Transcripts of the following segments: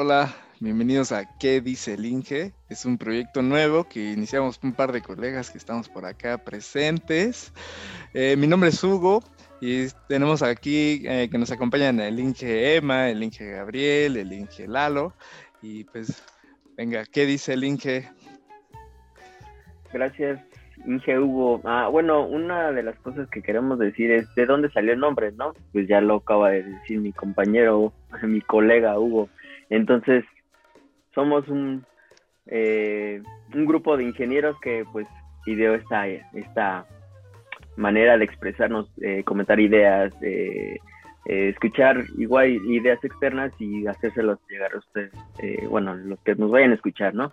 Hola, bienvenidos a ¿Qué dice el Inge? Es un proyecto nuevo que iniciamos un par de colegas que estamos por acá presentes. Eh, mi nombre es Hugo y tenemos aquí eh, que nos acompañan el Inge Emma, el Inge Gabriel, el Inge Lalo. Y pues, venga, ¿qué dice el Inge? Gracias, Inge Hugo. Ah, bueno, una de las cosas que queremos decir es de dónde salió el nombre, ¿no? Pues ya lo acaba de decir mi compañero, mi colega Hugo. Entonces, somos un, eh, un grupo de ingenieros que pues ideó esta, esta manera de expresarnos, eh, comentar ideas, eh, escuchar igual ideas externas y hacérselos llegar a ustedes, bueno, los que nos vayan a escuchar, ¿no?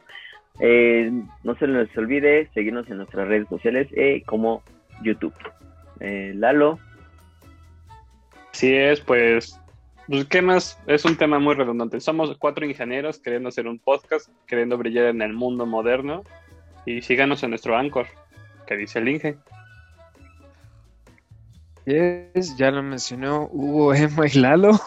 no se les olvide seguirnos en nuestras redes sociales como YouTube. Lalo. Sí es, pues pues, ¿qué más? Es un tema muy redundante. Somos cuatro ingenieros queriendo hacer un podcast, queriendo brillar en el mundo moderno. Y síganos en nuestro Anchor, que dice el Inge. Yes, ya lo mencionó Hugo, Emma y Lalo,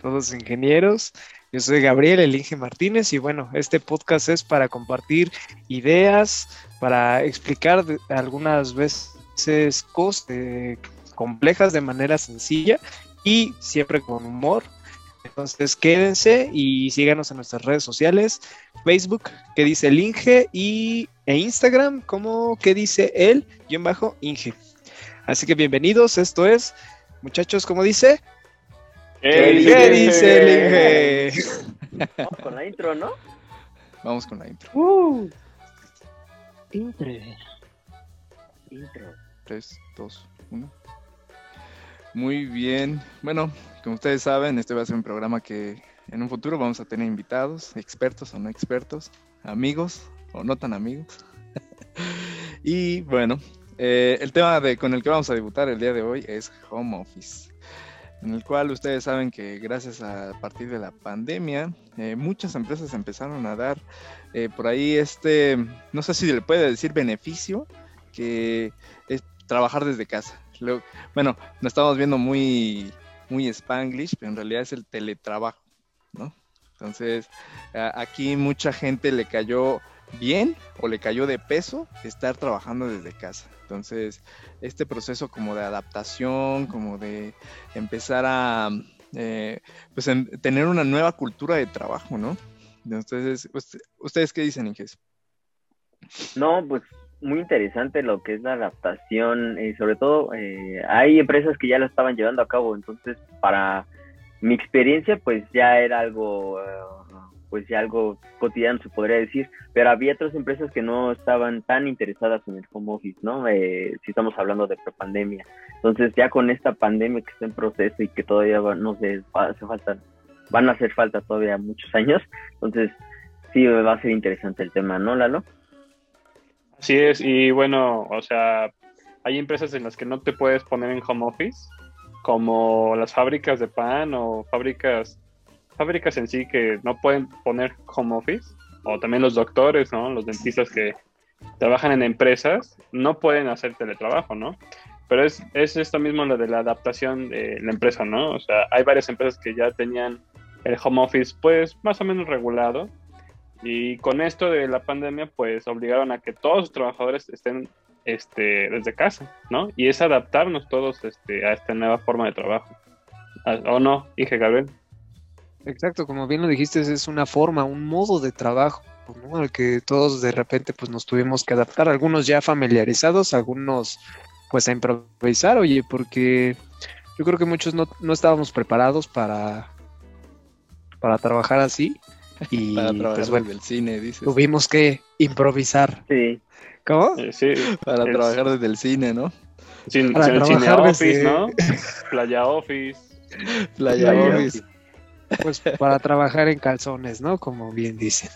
todos ingenieros. Yo soy Gabriel, el Inge Martínez, y bueno, este podcast es para compartir ideas, para explicar algunas veces cosas eh, complejas de manera sencilla y siempre con humor. Entonces quédense y síganos en nuestras redes sociales, Facebook, que dice el Inge, y e Instagram, como que dice el guion bajo Inge. Así que bienvenidos, esto es, muchachos, como dice? ¿Qué, dice el Inge? Vamos con la intro, ¿no? Vamos con la intro. Uh. intro. Intro. 3, 2, 1. Muy bien. Bueno, como ustedes saben, este va a ser un programa que en un futuro vamos a tener invitados, expertos o no expertos, amigos o no tan amigos. y bueno, eh, el tema de, con el que vamos a debutar el día de hoy es Home Office, en el cual ustedes saben que gracias a, partir de la pandemia, eh, muchas empresas empezaron a dar eh, por ahí este, no sé si le puede decir beneficio, que es trabajar desde casa bueno, nos estamos viendo muy, muy spanglish, pero en realidad es el teletrabajo, ¿no? Entonces, aquí mucha gente le cayó bien o le cayó de peso estar trabajando desde casa. Entonces, este proceso como de adaptación, como de empezar a eh, pues tener una nueva cultura de trabajo, ¿no? Entonces, ¿ustedes qué dicen, Inges? No, pues muy interesante lo que es la adaptación y sobre todo eh, hay empresas que ya lo estaban llevando a cabo entonces para mi experiencia pues ya era algo eh, pues ya algo cotidiano se podría decir pero había otras empresas que no estaban tan interesadas en el home office no eh, si estamos hablando de prepandemia. Entonces ya con esta pandemia que está en proceso y que todavía no sé hace falta van a hacer falta todavía muchos años entonces sí va a ser interesante el tema no Lalo Así es, y bueno, o sea, hay empresas en las que no te puedes poner en home office, como las fábricas de pan o fábricas, fábricas en sí que no pueden poner home office, o también los doctores, ¿no? Los dentistas que trabajan en empresas no pueden hacer teletrabajo, ¿no? Pero es, es esto mismo lo de la adaptación de la empresa, ¿no? O sea, hay varias empresas que ya tenían el home office pues más o menos regulado y con esto de la pandemia, pues obligaron a que todos los trabajadores estén este, desde casa, ¿no? Y es adaptarnos todos este, a esta nueva forma de trabajo. Ah, ¿O no, Inge Gabriel? Exacto, como bien lo dijiste, es una forma, un modo de trabajo, ¿no? Al que todos de repente pues nos tuvimos que adaptar, algunos ya familiarizados, algunos pues a improvisar, oye, porque yo creo que muchos no, no estábamos preparados para, para trabajar así y para trabajar pues bueno, el cine, dices. Tuvimos que improvisar. Sí. ¿Cómo? Sí. Para trabajar desde el cine, ¿no? Sin, para cine office, ¿no? Playa office. Playa, office. Pues para trabajar en calzones, ¿no? Como bien dicen.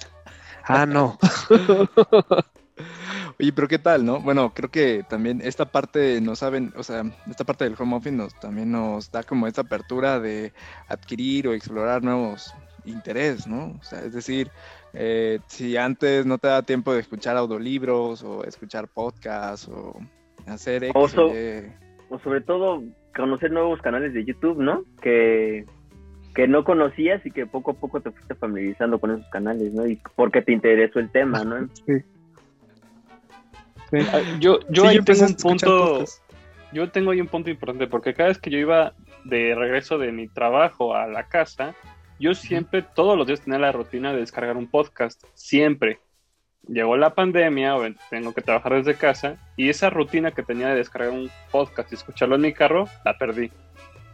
Ah, no. Oye, pero ¿qué tal, no? Bueno, creo que también esta parte no saben, o sea, esta parte del home office nos, también nos da como esta apertura de adquirir o explorar nuevos interés, ¿no? O sea, es decir, eh, si antes no te da tiempo de escuchar audiolibros o escuchar podcasts o hacer X, o, o sobre todo conocer nuevos canales de YouTube, ¿no? Que que no conocías y que poco a poco te fuiste familiarizando con esos canales, ¿no? Y porque te interesó el tema, ¿no? Sí. Ah, yo, yo ahí tengo un punto, yo tengo ahí un punto importante, porque cada vez que yo iba de regreso de mi trabajo a la casa, yo siempre, todos los días tenía la rutina de descargar un podcast, siempre. Llegó la pandemia, tengo que trabajar desde casa, y esa rutina que tenía de descargar un podcast y escucharlo en mi carro, la perdí.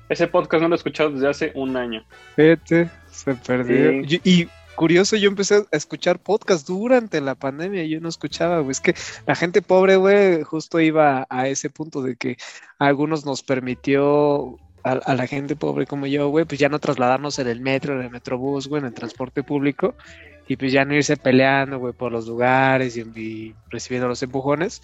Ese podcast no lo he escuchado desde hace un año. Vete, se perdió. Y, curioso, yo empecé a escuchar podcast durante la pandemia, yo no escuchaba, güey. Es que la gente pobre, güey, justo iba a ese punto de que a algunos nos permitió a, la gente pobre como yo, güey, pues ya no trasladarnos en el metro, en el metrobús, güey, en el transporte público, y pues ya no irse peleando, güey, por los lugares y, recibiendo los empujones,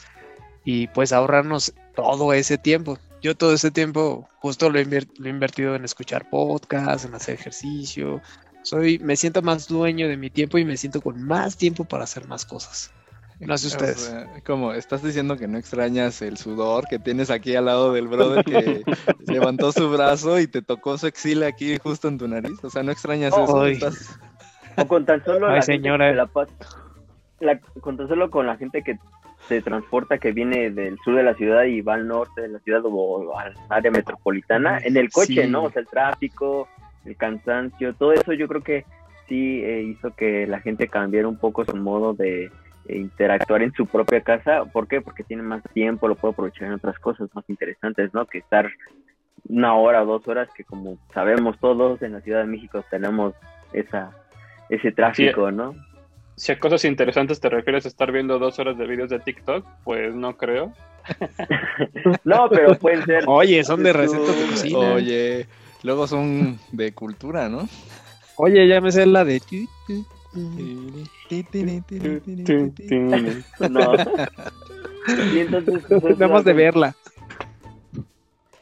y pues ahorrarnos todo ese tiempo. Yo todo ese tiempo justo lo he, lo he invertido en escuchar podcasts, en hacer ejercicio. Soy, me siento más dueño de mi tiempo y me siento con más tiempo para hacer más cosas. No sé ustedes. como estás diciendo que no extrañas el sudor que tienes aquí al lado del brother que levantó su brazo y te tocó su exilio aquí justo en tu nariz. O sea, no extrañas eso. O con tan solo la señora. La, con tan solo con la gente que se transporta que viene del sur de la ciudad y va al norte de la ciudad o al área metropolitana en el coche, ¿no? O sea, el tráfico, el cansancio, todo eso yo creo que sí eh, hizo que la gente cambiara un poco su modo de interactuar en su propia casa. ¿Por qué? Porque tiene más tiempo, lo puede aprovechar en otras cosas más interesantes, ¿no? Que estar una hora o dos horas que como sabemos todos en la Ciudad de México tenemos esa ese tráfico, ¿no? Si a cosas interesantes te refieres a estar viendo dos horas de videos de TikTok, pues no creo. no, pero pueden ser. Oye, son de recetas de cocina. Oye, luego son de cultura, ¿no? Oye, ya me sé la de no. Y entonces pues, de verla.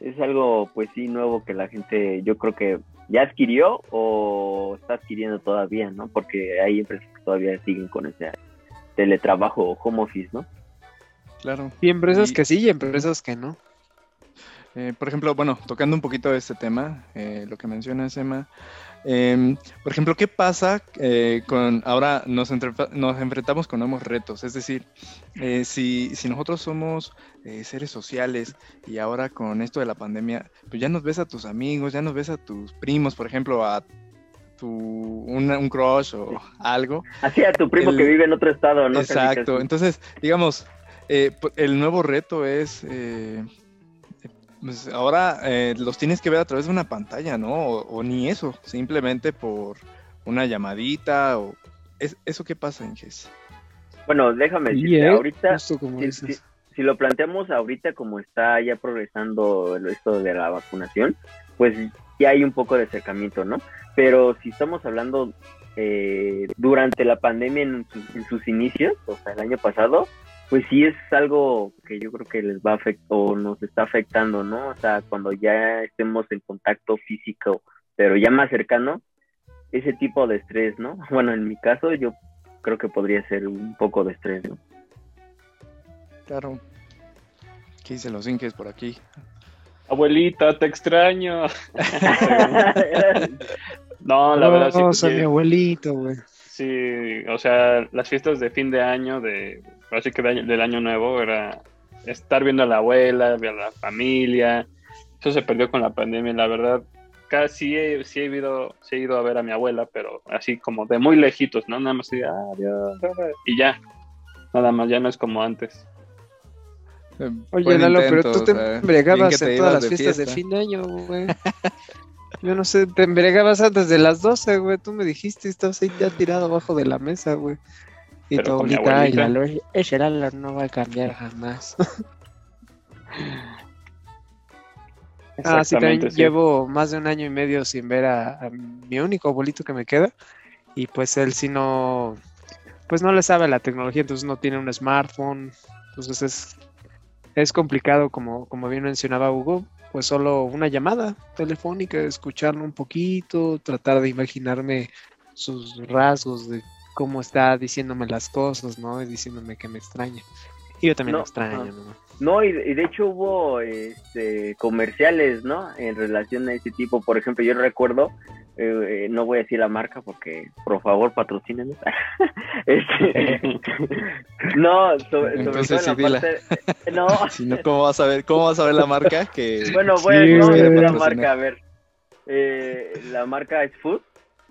Es algo, pues sí, nuevo que la gente, yo creo que ya adquirió o está adquiriendo todavía, ¿no? Porque hay empresas que todavía siguen con ese teletrabajo o home office, ¿no? Claro. Y empresas que sí y empresas que no. Eh, por ejemplo, bueno, tocando un poquito este tema, eh, lo que menciona Emma, Em, por ejemplo, ¿qué pasa eh, con ahora nos, nos, enfrentamos con nuevos retos? Es decir, eh, si, nosotros somos seres sociales y ahora con esto de la pandemia, pues ya nos ves a tus amigos, ya nos ves a tus primos, por ejemplo, a tu un crush o algo. Así a tu primo que vive en otro estado, ¿no? Exacto. Entonces, digamos, el nuevo reto es pues ahora eh, los tienes que ver a través de una pantalla, ¿no? O, ni eso, simplemente por una llamadita o... Es, ¿Eso qué pasa, Inges? Bueno, déjame decirte, ahorita, si, lo planteamos ahorita como está ya progresando esto de la vacunación, pues ya hay un poco de acercamiento, ¿no? Pero si estamos hablando eh, durante la pandemia en sus inicios, o sea, el año pasado, pues sí es algo que yo creo que les va a afectar o nos está afectando, ¿no? O sea, cuando ya estemos en contacto físico, pero ya más cercano, ese tipo de estrés, ¿no? Bueno, en mi caso yo creo que podría ser un poco de estrés, ¿no? Claro. ¿Qué dicen los inques por aquí? Abuelita, te extraño. no, la verdad sí. No, soy mi abuelito, güey. Sí, o sea, las fiestas de fin de año, de así que del año nuevo, era estar viendo a la abuela, ver a la familia. Eso se perdió con la pandemia, la verdad. Casi he, sí he ido, he ido a ver a mi abuela, pero así como de muy lejitos, ¿no? Nada más así, adiós, y ya. Nada más, ya no es como antes. Eh, Oye, Lalo, pero tú te embriagabas en todas las fiestas de fin de año, güey. Yo no sé, te embriagabas antes de las 12, güey. Tú me dijiste, estabas ahí ya tirado abajo de la mesa, güey. Y tu abuelita, ay, ese Lalo no va a cambiar jamás. ah, sí, también llevo más de un año y medio sin ver a, mi único abuelito que me queda. Y pues él sí no, pues no le sabe la tecnología, entonces no tiene un smartphone. Entonces es, es complicado, como, como bien mencionaba Hugo, pues solo una llamada telefónica, escucharlo un poquito, tratar de imaginarme sus rasgos de cómo está diciéndome las cosas, ¿no? Y diciéndome que me extraña. Y yo también me extraño, ¿no? No, y, de hecho hubo este, comerciales, ¿no? En relación a ese tipo. Por ejemplo, yo recuerdo eh, no voy a decir la marca porque por favor patrocínenos. este, no, sobre, Entonces, todo la parte, no. si no, ¿cómo vas a ver, cómo vas a ver la marca? Que bueno, bueno, sí, no, la marca, a ver. Eh, la marca es Food,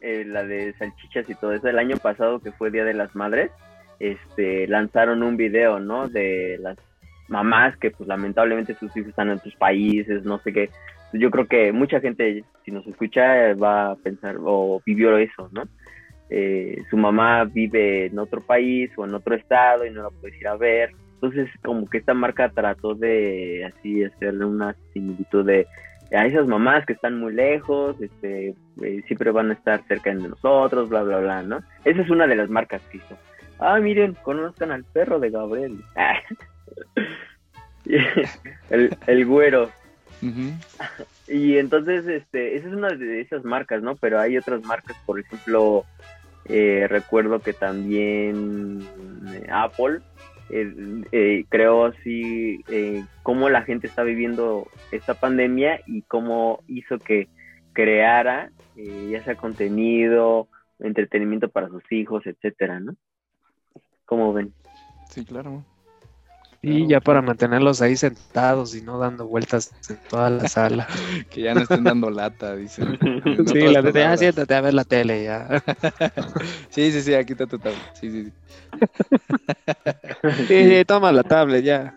eh, la de salchichas y todo eso. El año pasado que fue Día de las Madres, este, lanzaron un video, ¿no? De las mamás que pues lamentablemente sus hijos están en otros países, no sé qué, yo creo que mucha gente, si nos escucha, va a pensar, o vivió eso, ¿no? Eh, su mamá vive en otro país o en otro estado y no la puedes ir a ver. Entonces, como que esta marca trató de así hacerle una similitud de a esas mamás que están muy lejos, este, eh, siempre van a estar cerca de nosotros, bla, bla, bla, ¿no? Esa es una de las marcas que hizo. Ah, miren, conozcan al perro de Gabriel. el, el güero. Y entonces, este, esa es una de esas marcas, ¿no? Pero hay otras marcas, por ejemplo, eh, recuerdo que también eh, Apple eh, creó así cómo la gente está viviendo esta pandemia y cómo hizo que creara ya sea contenido, entretenimiento para sus hijos, etcétera, ¿no? ¿Cómo ven? Sí, claro. Y ya para mantenerlos ahí sentados y no dando vueltas en toda la sala. que ya no estén dando lata, dicen. sí, la de, ah, siéntate a ver la tele ya. sí, sí, sí, aquí está tu tablet. Sí, sí, sí. sí, toma la tablet ya.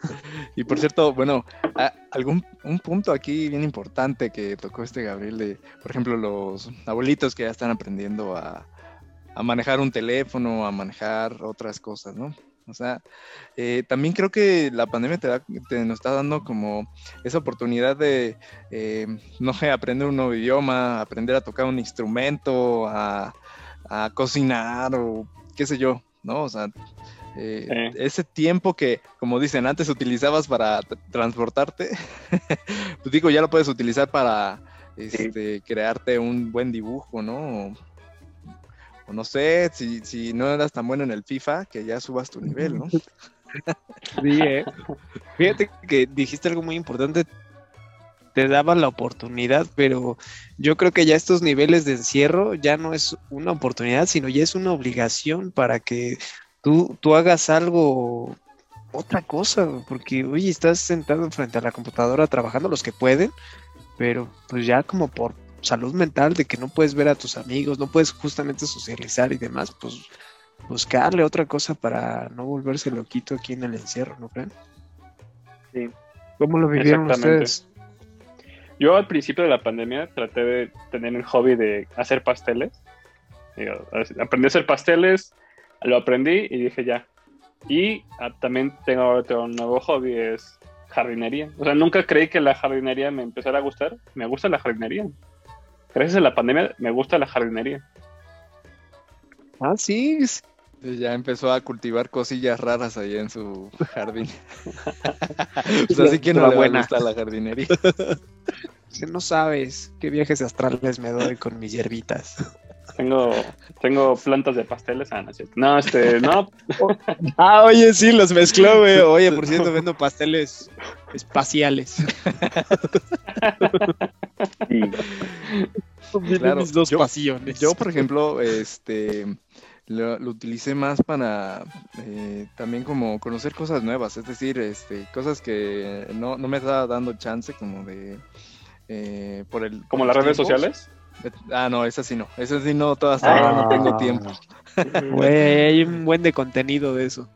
Y por cierto, bueno, algún un punto aquí bien importante que tocó este Gabriel de, por ejemplo, los abuelitos que ya están aprendiendo a, a manejar un teléfono, a manejar otras cosas, ¿no? O sea, eh, también creo que la pandemia te, da, te, nos está dando como esa oportunidad de, eh, no sé, aprender un nuevo idioma, aprender a tocar un instrumento, a, cocinar o qué sé yo, ¿no? O sea, eh, ese tiempo que, como dicen, antes utilizabas para transportarte, pues digo, ya lo puedes utilizar para este, crearte un buen dibujo, ¿no? No sé, si, si no eras tan bueno en el FIFA, que ya subas tu nivel, ¿no? Sí, eh. Fíjate que dijiste algo muy importante, te daba la oportunidad, pero yo creo que ya estos niveles de encierro ya no es una oportunidad, sino ya es una obligación para que tú, tú hagas algo, otra cosa, porque, oye, estás sentado frente a la computadora trabajando los que pueden, pero pues ya como por salud mental de que no puedes ver a tus amigos, no puedes justamente socializar y demás, pues buscarle otra cosa para no volverse loquito aquí en el encierro, ¿no creen? Sí. ¿Cómo lo vivieron ustedes? Yo al principio de la pandemia traté de tener el hobby de hacer pasteles. Aprendí a hacer pasteles, lo aprendí y dije ya. Y ah, también tengo otro un nuevo hobby, es jardinería. O sea, nunca creí que la jardinería me empezara a gustar. Me gusta la jardinería gracias a la pandemia me gusta la jardinería. Ah, sí. Ya empezó a cultivar cosillas raras ahí en su jardín. pues así que no le gusta la jardinería. Si no sabes qué viajes astrales me doy con mis hierbitas. Tengo, tengo plantas de pasteles. Ah, no, no este, no. ah, oye, sí, los mezcló, güey. Oye, por cierto, vendo pasteles espaciales. Sí. Claro, dos yo, pasiones. Yo, por ejemplo, este lo, utilicé más para eh, también como conocer cosas nuevas, es decir, este, cosas que no, me estaba dando chance como de eh, por el como las redes sociales. Ah, no, esa sí no. Esa sí no, todas ahora no tengo ah. tiempo. hay un buen de contenido de eso.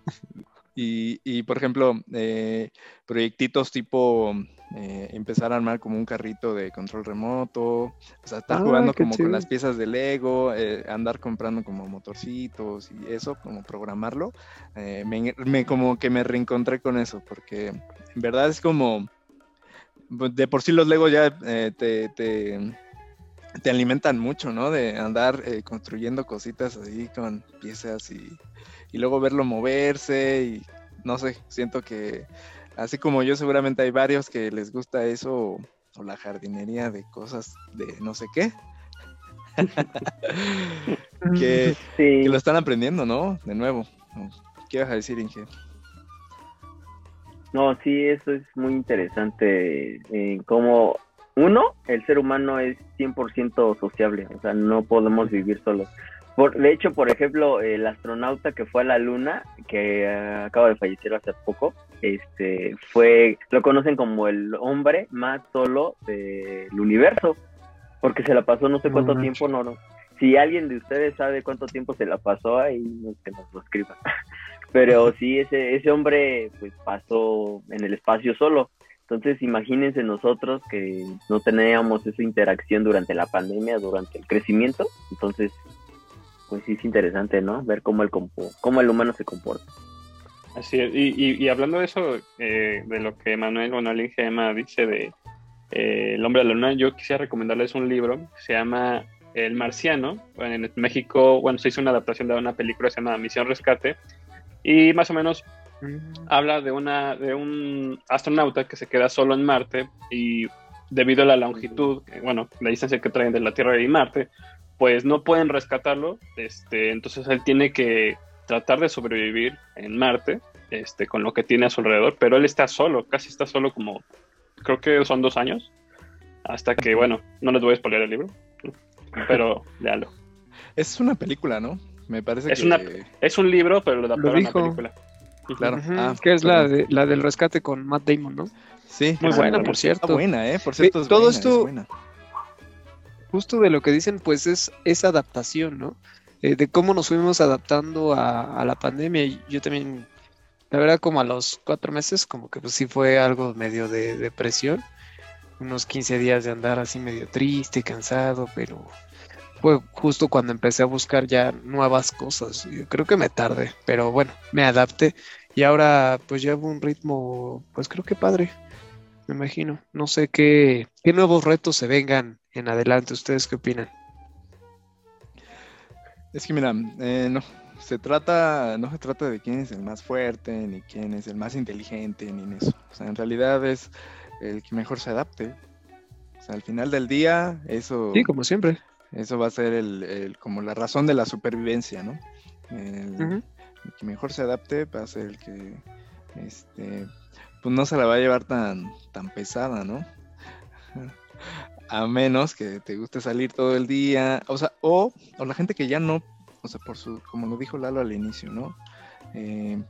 Y, y por ejemplo, eh, proyectitos tipo eh, empezar a armar como un carrito de control remoto, o sea, estar ah, jugando como con las piezas de Lego, eh, andar comprando como motorcitos y eso, como programarlo, eh, me, como que me reencontré con eso, porque en verdad es como, pues, de por sí los Lego ya te, te, te, alimentan mucho, ¿no? De andar construyendo cositas así con piezas y, y luego verlo moverse y no sé, siento que Así como yo, seguramente hay varios que les gusta eso o, la jardinería de cosas de no sé qué. que, lo están aprendiendo, ¿no? De nuevo. ¿Qué vas a decir, Inge? No, sí, eso es muy interesante. Eh, como uno, el ser humano es 100% sociable, o sea, no podemos vivir solos. Por, de hecho, por ejemplo, el astronauta que fue a la Luna, que eh, acaba de fallecer hace poco, este, fue, lo conocen como el hombre más solo del universo, porque se la pasó no sé cuánto tiempo, no, no. Si alguien de ustedes sabe cuánto tiempo se la pasó ahí, no, que nos lo escriba. Pero sí, ese, ese hombre pues pasó en el espacio solo. Entonces, imagínense nosotros que no teníamos esa interacción durante la pandemia, durante el crecimiento. Entonces, pues sí es interesante, ¿no? Ver cómo el, cómo el humano se comporta. Así es. Y, y, hablando de eso, eh, de lo que Manuel Bonalín Gema dice de eh, El hombre de la luna, yo quisiera recomendarles un libro que se llama El Marciano. en México, bueno, se hizo una adaptación de una película que se llama Misión Rescate. Y más o menos habla de, una, de un astronauta que se queda solo en Marte y debido a la longitud, bueno, la distancia que traen de la Tierra y Marte, pues no pueden rescatarlo, este, entonces él tiene que tratar de sobrevivir en Marte, este, con lo que tiene a su alrededor, pero él está solo, casi está solo como, creo que son dos años, hasta que, bueno, no les voy a spoiler el libro, pero léalo. Es una película, ¿no? Me parece es que... Una, es un libro, pero lo adaptaron a una película. Claro. Ah, que es la, de, la del rescate con Matt Damon, ¿no? Sí. Muy buena, por cierto. Está buena, ¿eh? Por cierto, todo esto, justo de lo que dicen, pues es esa adaptación, ¿no? Eh, de cómo nos fuimos adaptando a, la pandemia. Yo también, la verdad, como a los cuatro meses, como que pues sí fue algo medio de depresión. Unos 15 días de andar así medio triste, cansado, pero fue justo cuando empecé a buscar ya nuevas cosas. Yo creo que me tardé, pero bueno, me adapté y ahora pues llevo un ritmo, pues creo que padre, me imagino. No sé qué, qué nuevos retos se vengan en adelante. ¿Ustedes qué opinan? Es que mira, eh, no, se trata, no se trata de quién es el más fuerte, ni quién es el más inteligente, ni en eso. O sea, en realidad es el que mejor se adapte. O sea, al final del día, eso... Sí, como siempre. Eso va a ser el, como la razón de la supervivencia, ¿no? El, que mejor se adapte va a ser el que, este, pues no se la va a llevar tan, tan pesada, ¿no? a menos que te guste salir todo el día, o sea, o, o la gente que ya no, o sea, por su, como lo dijo Lalo al inicio, ¿no? Eh,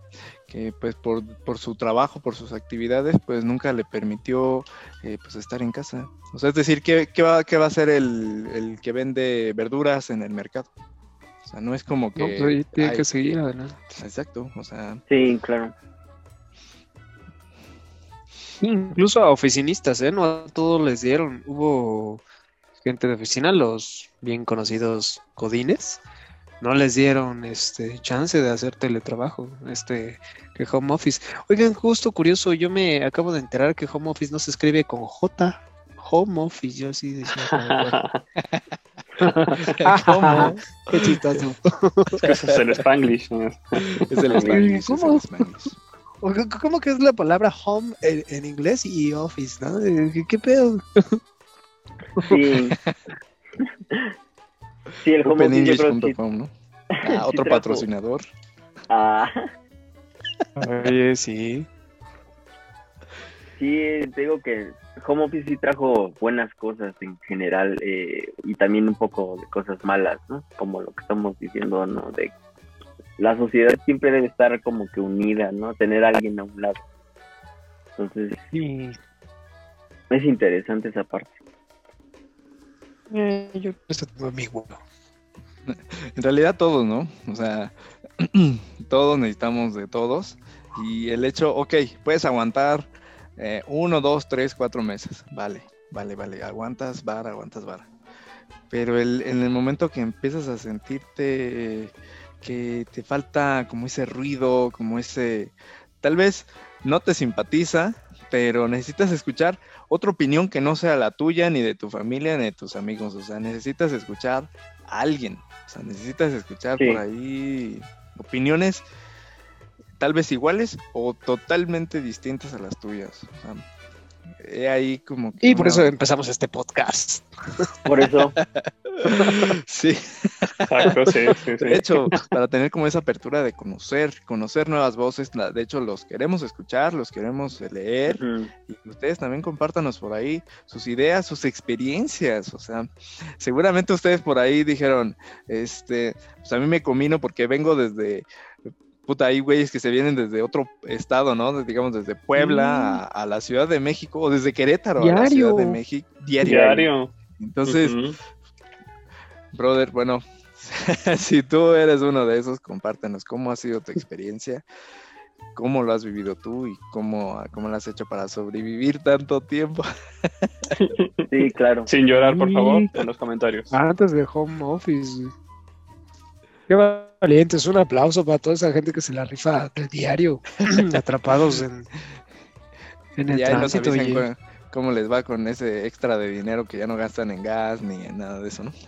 que pues por, por, su trabajo, por sus actividades, pues nunca le permitió eh, pues estar en casa. O sea, es decir, ¿qué, qué va, qué va a hacer el, el, que vende verduras en el mercado? O sea, no es como que... No, pues tiene que seguir adelante. Exacto, o sea... Sí, claro. Incluso a oficinistas, ¿eh? No a todos les dieron. Hubo gente de oficina, los bien conocidos codines, no les dieron este chance de hacer teletrabajo, este que home office. Oigan, justo curioso, yo me acabo de enterar que home office no se escribe con J, home office, yo así decía. ¿Cómo? Qué chistoso. Es que es el Spanglish. Es el Spanglish. ¿Cómo? Es el Spanglish. ¿Cómo que es la palabra home en, inglés y office, no? ¿Qué, pedo? Sí. Sí, el home OpenEnglish.com, ¿no? Ah, otro patrocinador. Ah. Oye, sí. Sí, te digo que Home Office sí trajo buenas cosas en general eh, y también un poco de cosas malas, ¿no? Como lo que estamos diciendo, ¿no? De la sociedad siempre debe estar como que unida, ¿no? Tener a alguien a un lado. Entonces, sí. es interesante esa parte. Eh, yo amigo. En realidad todos, ¿no? O sea, todos necesitamos de todos. Y el hecho, ok, puedes aguantar eh, uno, dos, tres, cuatro meses. Vale, vale, vale. Aguantas vara, aguantas vara. Pero el, en el momento que empiezas a sentirte que te falta como ese ruido, como ese... Tal vez no te simpatiza, pero necesitas escuchar otra opinión que no sea la tuya, ni de tu familia, ni de tus amigos. O sea, necesitas escuchar a alguien. O sea, necesitas escuchar por ahí opiniones tal vez iguales o totalmente distintas a las tuyas. O sea, ahí como... y por eso empezamos este podcast. Por eso. sí. Exacto, sí, sí, De hecho, para tener como esa apertura de conocer, conocer nuevas voces, de hecho los queremos escuchar, los queremos leer y ustedes también compártanos por ahí sus ideas, sus experiencias, o sea, seguramente ustedes por ahí dijeron, este, pues a mí me comino porque vengo desde puta, hay güeyes que se vienen desde otro estado, ¿no? Digamos, desde Puebla a, la Ciudad de México o desde Querétaro a la Ciudad de México. Diario. Entonces, brother, bueno, si tú eres uno de esos, compártenos cómo ha sido tu experiencia, cómo lo has vivido tú y cómo, cómo lo has hecho para sobrevivir tanto tiempo. sí, claro. Sin llorar, por favor, en los comentarios. Antes de home office. Qué valientes, un aplauso para toda esa gente que se la rifa del diario, atrapados en, en el tránsito. cómo les va con ese extra de dinero que ya no gastan en gas ni en nada de eso, ¿no?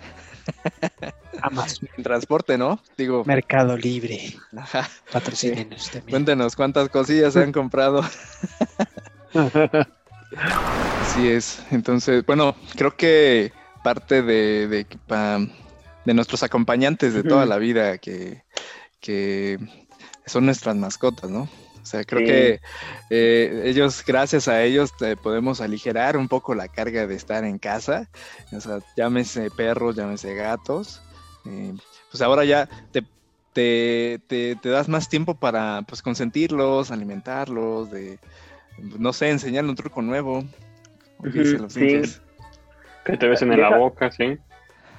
En transporte, ¿no? Digo. Mercado Libre. Ajá. Patrocínenos también. Cuéntenos cuántas cosillas se han comprado. Así es. Entonces, bueno, creo que parte de, de, de nuestros acompañantes de toda la vida que, son nuestras mascotas, ¿no? O sea, creo que eh, ellos, gracias a ellos, podemos aligerar un poco la carga de estar en casa. O sea, llámese perros, llámese gatos. Eh, pues ahora ya te, te, das más tiempo para pues consentirlos, alimentarlos, de, no sé, enseñarle un truco nuevo. sí. Que te ves en la boca, sí.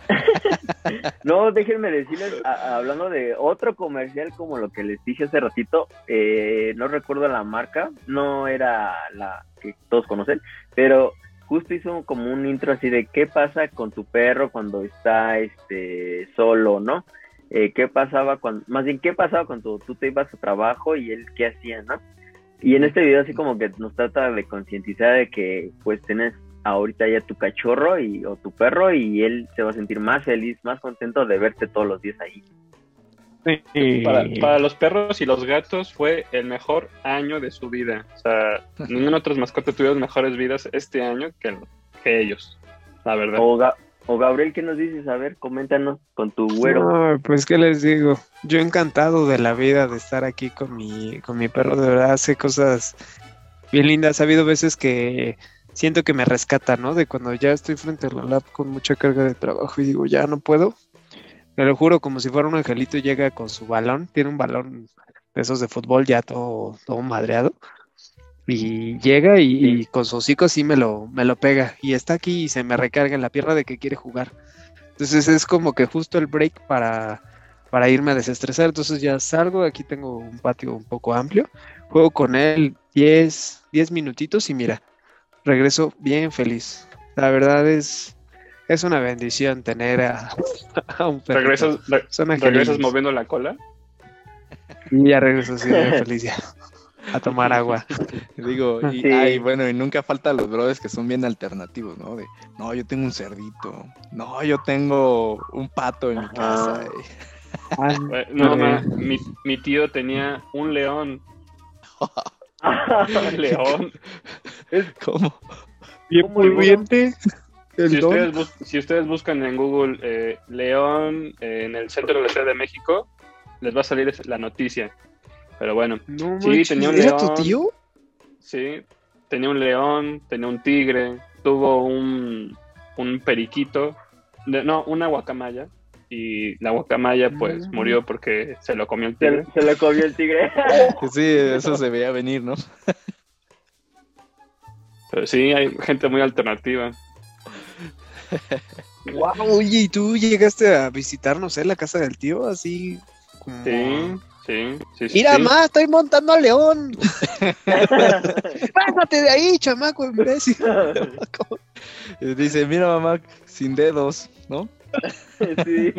no, déjenme decirles, hablando de otro comercial como lo que les dije hace ratito, eh, no recuerdo la marca, no era la que todos conocen, pero justo hizo como un intro así de qué pasa con tu perro cuando está este solo, ¿no? Eh, qué pasaba cuando, más bien qué pasaba cuando tú te ibas a trabajo y él qué hacía, ¿no? Y en este video así como que nos trata de concientizar de que pues tenés ahorita ya tu cachorro y, o tu perro y él se va a sentir más feliz, más contento de verte todos los días ahí. Para, los perros y los gatos fue el mejor año de su vida. O sea, ninguna otra mascota tuvieron mejores vidas este año que, que ellos, la verdad. O, Gabriel, ¿qué nos dices? A ver, coméntanos con tu güero. pues, ¿qué les digo? Yo encantado de la vida de estar aquí con mi, con mi perro. De verdad, hace cosas bien lindas. Ha habido veces que siento que me rescata, ¿no? De cuando ya estoy frente a la lab con mucha carga de trabajo y digo, ya no puedo. Me lo juro, como si fuera un angelito, llega con su balón, tiene un balón de de fútbol ya todo, todo madreado. Y llega y, con su hocico así me lo, me lo pega. Y está aquí y se me recarga en la pierna de que quiere jugar. Entonces es como que justo el break para, para irme a desestresar. Entonces ya salgo, aquí tengo un patio un poco amplio. Juego con él 10, 10 minutitos y mira, regreso bien feliz. La verdad es, es una bendición tener a, un perro. ¿Regresas, moviendo la cola? Y ya regreso así bien feliz a tomar agua. Digo, y bueno, y nunca falta los brothers que son bien alternativos, ¿no? De, no, yo tengo un cerdito, no, yo tengo un pato en mi casa. no, mi, mi tío tenía un león. León. Es como bien viviente. Si ustedes, buscan en Google eh, León eh, en el centro de la Ciudad de México, les va a salir la noticia. Pero bueno, sí, tenía un león. tu tío? Sí, tenía un león, tenía un tigre, tuvo un, un periquito, no, una guacamaya y la guacamaya pues murió porque se lo comió el tigre. Se, lo comió el tigre. sí, eso se veía venir, ¿no? Pero sí, hay gente muy alternativa. Wow, oye, ¿y tú llegaste a visitarnos en la casa del tío? Así como... Sí, sí, sí. Mira, mamá, estoy montando a león. Bájate de ahí, chamaco, imbécil. Dice, mira, mamá, sin dedos, ¿no? Sí.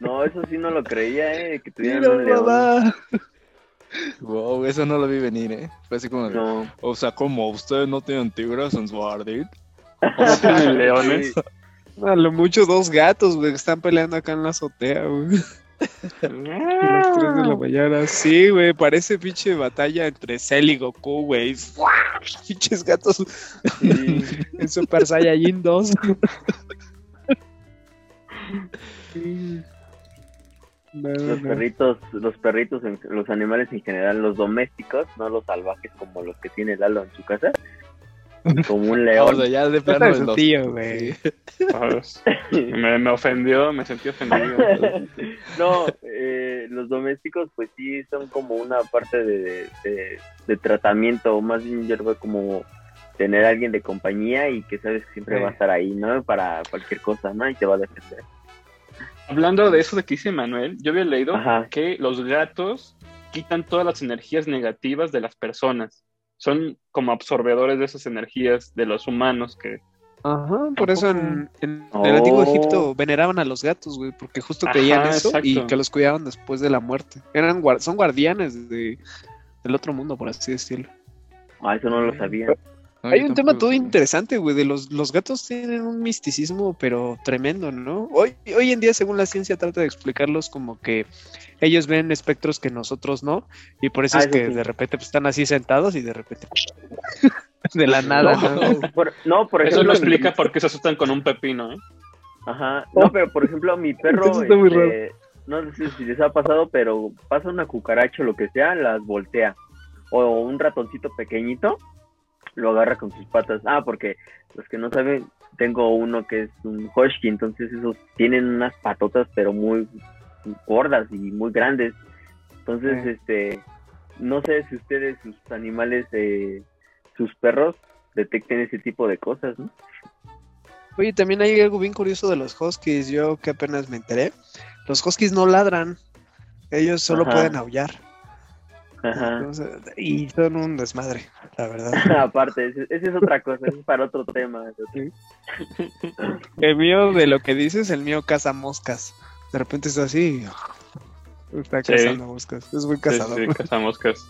no, eso sí no lo creía, eh, que tuvieran un león. Wow, eso no lo vi venir, eh. Fue así como, no. o sea, como ustedes no tienen tigres en su jardín. no tienen leones? A lo mucho dos gatos, güey, están peleando acá en la azotea, güey. Las 3 de la mañana. Sí, güey, parece pinche batalla entre Cell y Goku, güey. Pinches gatos en Super Saiyajin 2. los perritos, los perritos, los animales en general, los domésticos, no los salvajes como los que tiene Lalo en su casa, como un león. ya de plano tío, güey. me, ofendió, me sentí ofendido. no, eh, los domésticos, pues sí, son como una parte de, de, tratamiento, más bien yo lo como tener a alguien de compañía y que sabes que siempre va a estar ahí, ¿no? Para cualquier cosa, ¿no? Y te va a defender. Hablando de eso de que dice Manuel, yo había leído que los gatos quitan todas las energías negativas de las personas son como absorbedores de esas energías de los humanos que... Ajá, por eso en, el antiguo Egipto veneraban a los gatos, güey, porque justo creían eso y que los cuidaban después de la muerte. Eran son guardianes de, del otro mundo, por así decirlo. Ah, eso no lo sabía. Hay un tema todo interesante, güey, de los, los gatos tienen un misticismo, pero tremendo, ¿no? Hoy, hoy en día, según la ciencia, trata de explicarlos como que ellos ven espectros que nosotros no, y por eso ah, es que de repente pues, están así sentados y de repente de la nada. No, por, eso lo explica por qué se asustan con un pepino, ¿eh? Ajá, no, pero por ejemplo, mi perro, este, no sé si les ha pasado, pero pasa una cucaracha o lo que sea, las voltea. O un ratoncito pequeñito, lo agarra con sus patas. Ah, porque los que no saben, tengo uno que es un husky, entonces esos tienen unas patotas pero muy gordas y muy grandes. Entonces, este, no sé si ustedes, sus animales, eh, sus perros, detecten ese tipo de cosas, ¿no? Oye, también hay algo bien curioso de los huskies, yo que apenas me enteré. Los huskies no ladran, ellos solo pueden aullar. Ajá. y son un desmadre, la verdad. Aparte, esa es otra cosa, es para otro tema. el mío, de lo que dices, el mío caza moscas. De repente está así. Está cazando moscas. Es muy cazador. Sí, caza moscas.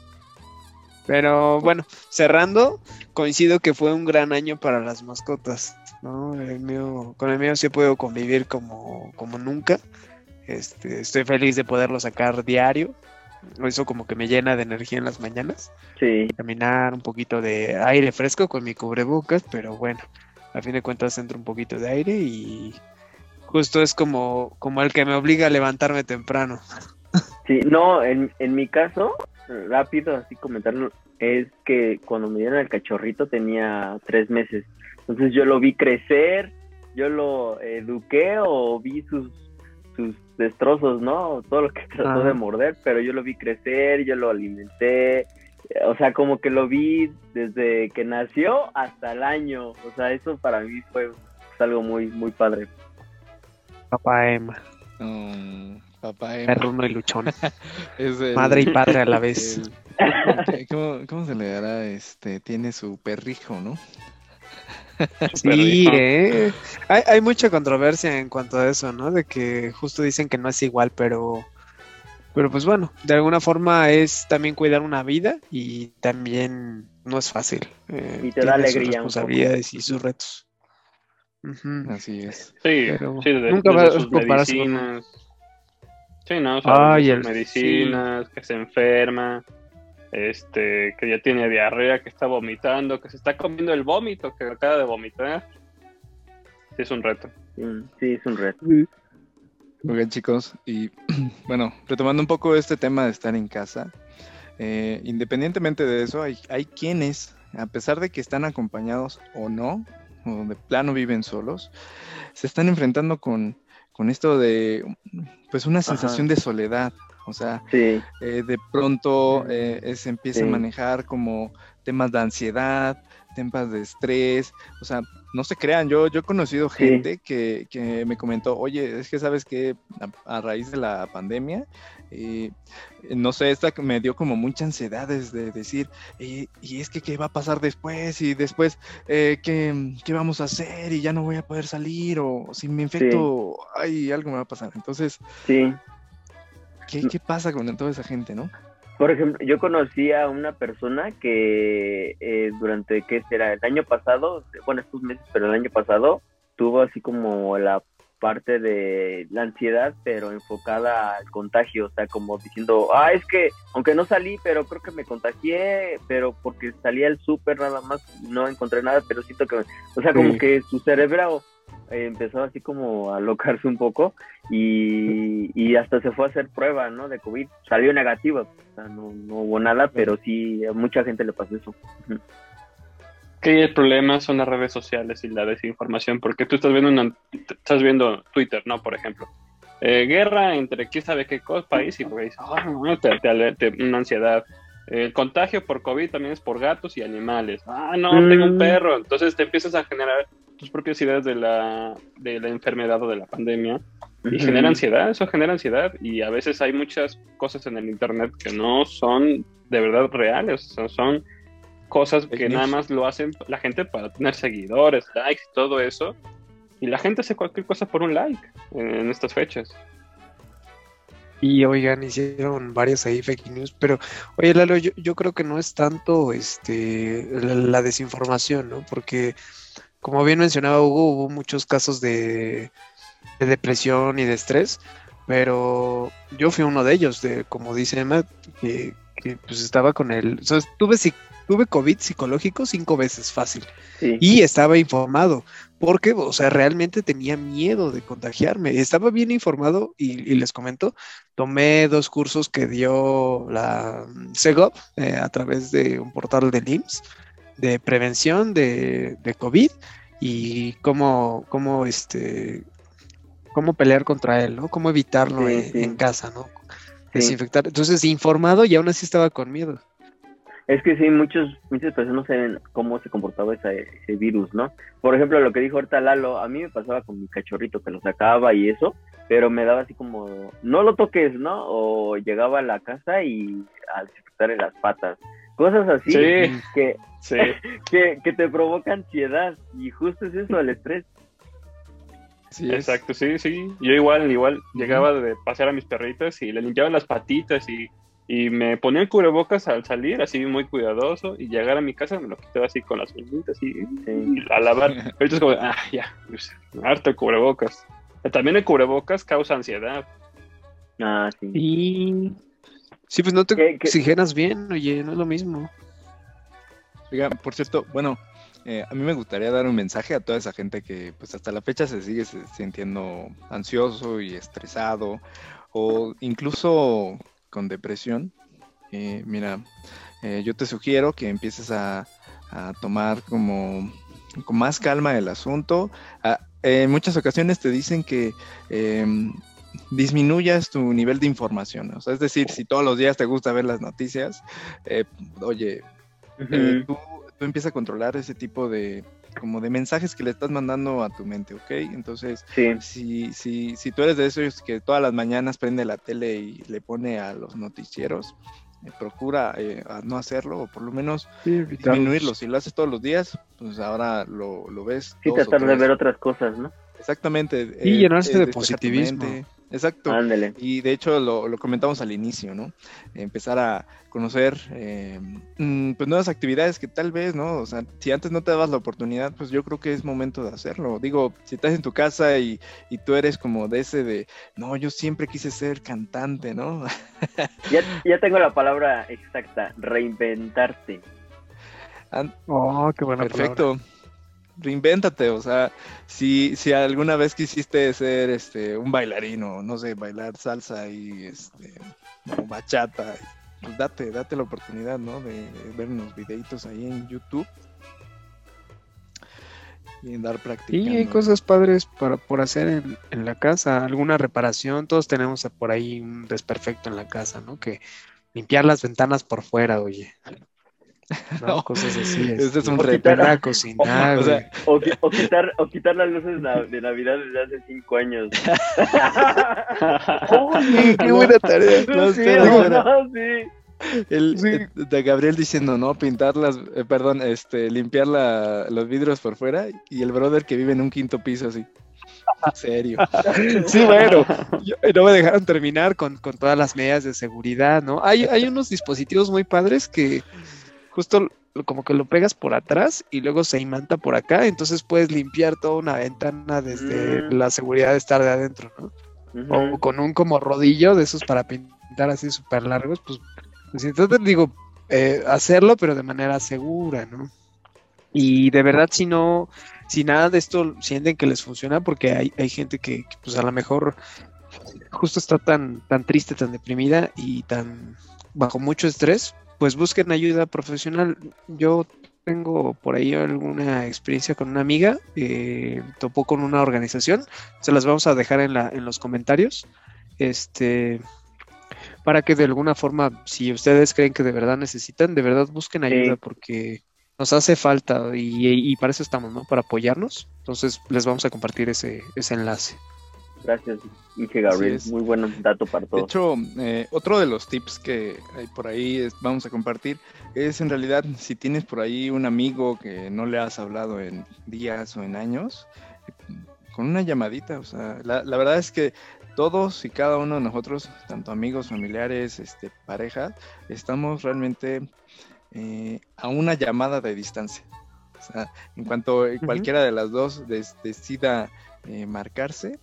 Pero bueno, cerrando, coincido que fue un gran año para las mascotas. ¿no? El mío, con el mío sí puedo convivir como, como nunca. Este, estoy feliz de poderlo sacar diario eso como que me llena de energía en las mañanas. Sí. Caminar un poquito de aire fresco con mi cubrebocas, pero bueno, a fin de cuentas entro un poquito de aire y justo es como, como el que me obliga a levantarme temprano. Sí, no, en, en mi caso, rápido así comentarlo, es que cuando me dieron el cachorrito tenía tres meses. Entonces yo lo vi crecer, yo lo eduqué o vi sus sus destrozos, ¿no? Todo lo que trató de morder, pero yo lo vi crecer, yo lo alimenté, o sea, como que lo vi desde que nació hasta el año, o sea, eso para mí fue algo muy, muy padre. Papá Emma. Mm, papá Emma. Perruno y luchón. Madre y padre a la vez. ¿cómo, ¿Cómo se le dará? Este, tiene su perrijo, ¿no? Sí, ¿eh? hay, hay, mucha controversia en cuanto a eso, ¿no? De que justo dicen que no es igual, pero, pero pues bueno, de alguna forma es también cuidar una vida y también no es fácil. Eh, y te da alegría. Sus responsabilidades y sus retos. Así es. Sí, sí nunca va a sus medicinas. Sí, no, medicinas, que se enferma este, que ya tiene diarrea, que está vomitando, que se está comiendo el vómito, que acaba de vomitar. Sí, es un reto. Sí, es un reto. Muy bien, chicos. Y bueno, retomando un poco este tema de estar en casa, eh, independientemente de eso, hay, hay quienes, a pesar de que están acompañados o no, o de plano viven solos, se están enfrentando con, con esto de, pues, una sensación de soledad, o sea, eh, de pronto eh, se empieza a manejar como temas de ansiedad, temas de estrés, o sea, no se crean, yo, yo he conocido gente que, que, me comentó, oye, es que sabes que a, raíz de la pandemia, eh, no sé, esta me dio como mucha ansiedad de decir, y es que qué va a pasar después, y después, ¿qué, ¿qué, vamos a hacer? Y ya no voy a poder salir, o si me infecto, ay, algo me va a pasar. Entonces, sí. ¿Qué, pasa con toda esa gente, no? Por ejemplo, yo conocí a una persona que eh, durante, ¿qué será? El año pasado, bueno, estos meses, pero el año pasado, tuvo así como la parte de la ansiedad, pero enfocada al contagio, o sea, como diciendo, ah, es que aunque no salí, pero creo que me contagié, pero porque salí al súper nada más, no encontré nada, pero siento que, o sea, como que su cerebro eh, empezó así como a locarse un poco y, y, hasta se fue a hacer prueba, ¿no? De COVID, salió negativa, o sea, no, no hubo nada, pero sí, a mucha gente le pasó eso que el problema son las redes sociales y la desinformación, porque tú estás viendo estás viendo Twitter, ¿no? Por ejemplo. Eh, guerra entre quién sabe qué país y pues, te, te, una ansiedad. El contagio por COVID también es por gatos y animales. Ah, no, tengo un mm. perro. Entonces te empiezas a generar tus propias ideas de la, de la enfermedad o de la pandemia y genera ansiedad, eso genera ansiedad y a veces hay muchas cosas en el Internet que no son de verdad reales, o son cosas que nada más lo hacen la gente para tener seguidores, likes, todo eso. Y la gente hace cualquier cosa por un like en, estas fechas. Y oigan, hicieron varias ahí fake news, pero oye Lalo, yo, creo que no es tanto este la, desinformación, ¿no? Porque como bien mencionaba Hugo, hubo muchos casos de, depresión y de estrés, pero yo fui uno de ellos, de como dice Emma, que, pues estaba con o sea, tuve tuve COVID psicológico cinco veces fácil. Y estaba informado, porque, o sea, realmente tenía miedo de contagiarme. Estaba bien informado y, les comento, tomé dos cursos que dio la CEGOP eh, a través de un portal de IMSS de prevención de, COVID y cómo, cómo, este, cómo pelear contra él, ¿no? Cómo evitarlo en, en, casa, ¿no? Desinfectar. Entonces, informado y aún así estaba con miedo. Es que sí, muchos, muchas personas saben cómo se comportaba ese, virus, ¿no? Por ejemplo, lo que dijo ahorita Lalo, a mí me pasaba con mi cachorrito que lo sacaba y eso, pero me daba así como, no lo toques, ¿no? O llegaba a la casa y a desinfectarle las patas. Cosas así Que, que, que, te provoca ansiedad y justo es eso, el estrés. Sí, Exacto, sí, sí. Yo igual, igual llegaba de pasear a mis perritas y le limpiaba las patitas y y me ponía el cubrebocas al salir, así muy cuidadoso, y llegar a mi casa me lo quitaba así con las uñitas y, a lavar. Ahorita es como, ah, ya, pues, harto el cubrebocas. También el cubrebocas causa ansiedad. Ah, sí. Y... Sí, pues no te oxigenas bien, oye, no es lo mismo. Oiga, por cierto, bueno, eh, a mí me gustaría dar un mensaje a toda esa gente que pues hasta la fecha se sigue sintiendo ansioso y estresado o incluso con depresión, eh, mira, eh, yo te sugiero que empieces a, tomar como con más calma el asunto. Ah, en muchas ocasiones te dicen que em, disminuyas tu nivel de información. O sea, es decir, si todos los días te gusta ver las noticias, eh, oye, tú, tú empiezas a controlar ese tipo de, como de mensajes que le estás mandando a tu mente, ¿ok? Entonces, si, si, si tú eres de esos que todas las mañanas prende la tele y le pone a los noticieros, eh, procura eh, no hacerlo o por lo menos disminuirlo. Si lo haces todos los días, pues ahora lo, lo ves. Sí, tratar de ver otras cosas, ¿no? Exactamente. Y llenarse de positivismo. Exacto. Y de hecho lo, comentamos al inicio, ¿no? Empezar a conocer eh, mm, pues nuevas actividades que tal vez, ¿no? O sea, si antes no te dabas la oportunidad, pues yo creo que es momento de hacerlo. Digo, si estás en tu casa y, tú eres como de ese de, no, yo siempre quise ser cantante, ¿no? ya, ya tengo la palabra exacta, reinventarte. oh, qué buena Perfecto reinvéntate, o sea, si, si alguna vez quisiste ser este un bailarino, no sé, bailar salsa y este bachata, pues date, date la oportunidad, ¿no? De, ver unos videitos ahí en YouTube y dar practicando. Y hay cosas padres para, por hacer en, en, la casa, alguna reparación, todos tenemos por ahí un desperfecto en la casa, ¿no? Que limpiar las ventanas por fuera, oye. No, cosas así. Este es un reto. cocinar. O, o, quitar, o quitar las luces de Navidad desde hace cinco años. ¡Qué buena tarea! No, sí, no, sí. El, eh, de Gabriel diciendo, no, pintar las, eh, perdón, este, limpiar la, los vidrios por fuera y el brother que vive en un quinto piso así. En serio. Sí, bueno, no me dejaron terminar con, con, todas las medidas de seguridad, ¿no? Hay, hay unos dispositivos muy padres que, justo como que lo pegas por atrás y luego se imanta por acá, entonces puedes limpiar toda una ventana desde mm. la seguridad de estar de adentro, ¿no? O con un como rodillo de esos para pintar así súper largos, pues, pues entonces digo, eh, hacerlo, pero de manera segura, ¿no? Y de verdad, si no, si nada de esto sienten que les funciona, porque hay, hay gente que, pues a lo mejor justo está tan, tan triste, tan deprimida y tan bajo mucho estrés, pues busquen ayuda profesional. Yo tengo por ahí alguna experiencia con una amiga, eh, topó con una organización, se las vamos a dejar en, la, en los comentarios, este, para que de alguna forma, si ustedes creen que de verdad necesitan, de verdad busquen ayuda porque nos hace falta y, para eso estamos, ¿no? Para apoyarnos. Entonces les vamos a compartir ese, ese enlace. Gracias, Inge Gabriel. Muy buen dato para todos. De hecho, eh, otro de los tips que hay por ahí vamos a compartir es en realidad si tienes por ahí un amigo que no le has hablado en días o en años, con una llamadita. O sea, la, verdad es que todos y cada uno de nosotros, tanto amigos, familiares, este, pareja, estamos realmente eh, a una llamada de distancia. O sea, en cuanto cualquiera de las dos decida eh, marcarse,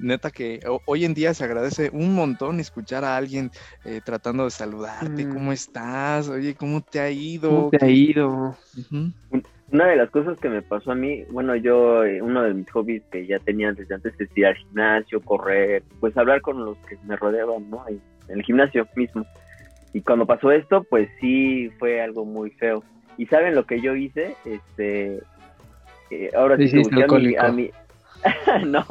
neta que hoy en día se agradece un montón escuchar a alguien eh, tratando de saludarte, ¿cómo mm. estás? Oye, ¿cómo te ha ido? ¿Cómo te ha ido? Una de las cosas que me pasó a mí, bueno, yo, eh, uno de mis hobbies que ya tenía desde antes es ir al gimnasio, correr, pues hablar con los que me rodeaban, ¿no? En el gimnasio mismo. Y cuando pasó esto, pues sí fue algo muy feo. ¿Y saben lo que yo hice? Este, eh, ahora sí, sí a, mi, no.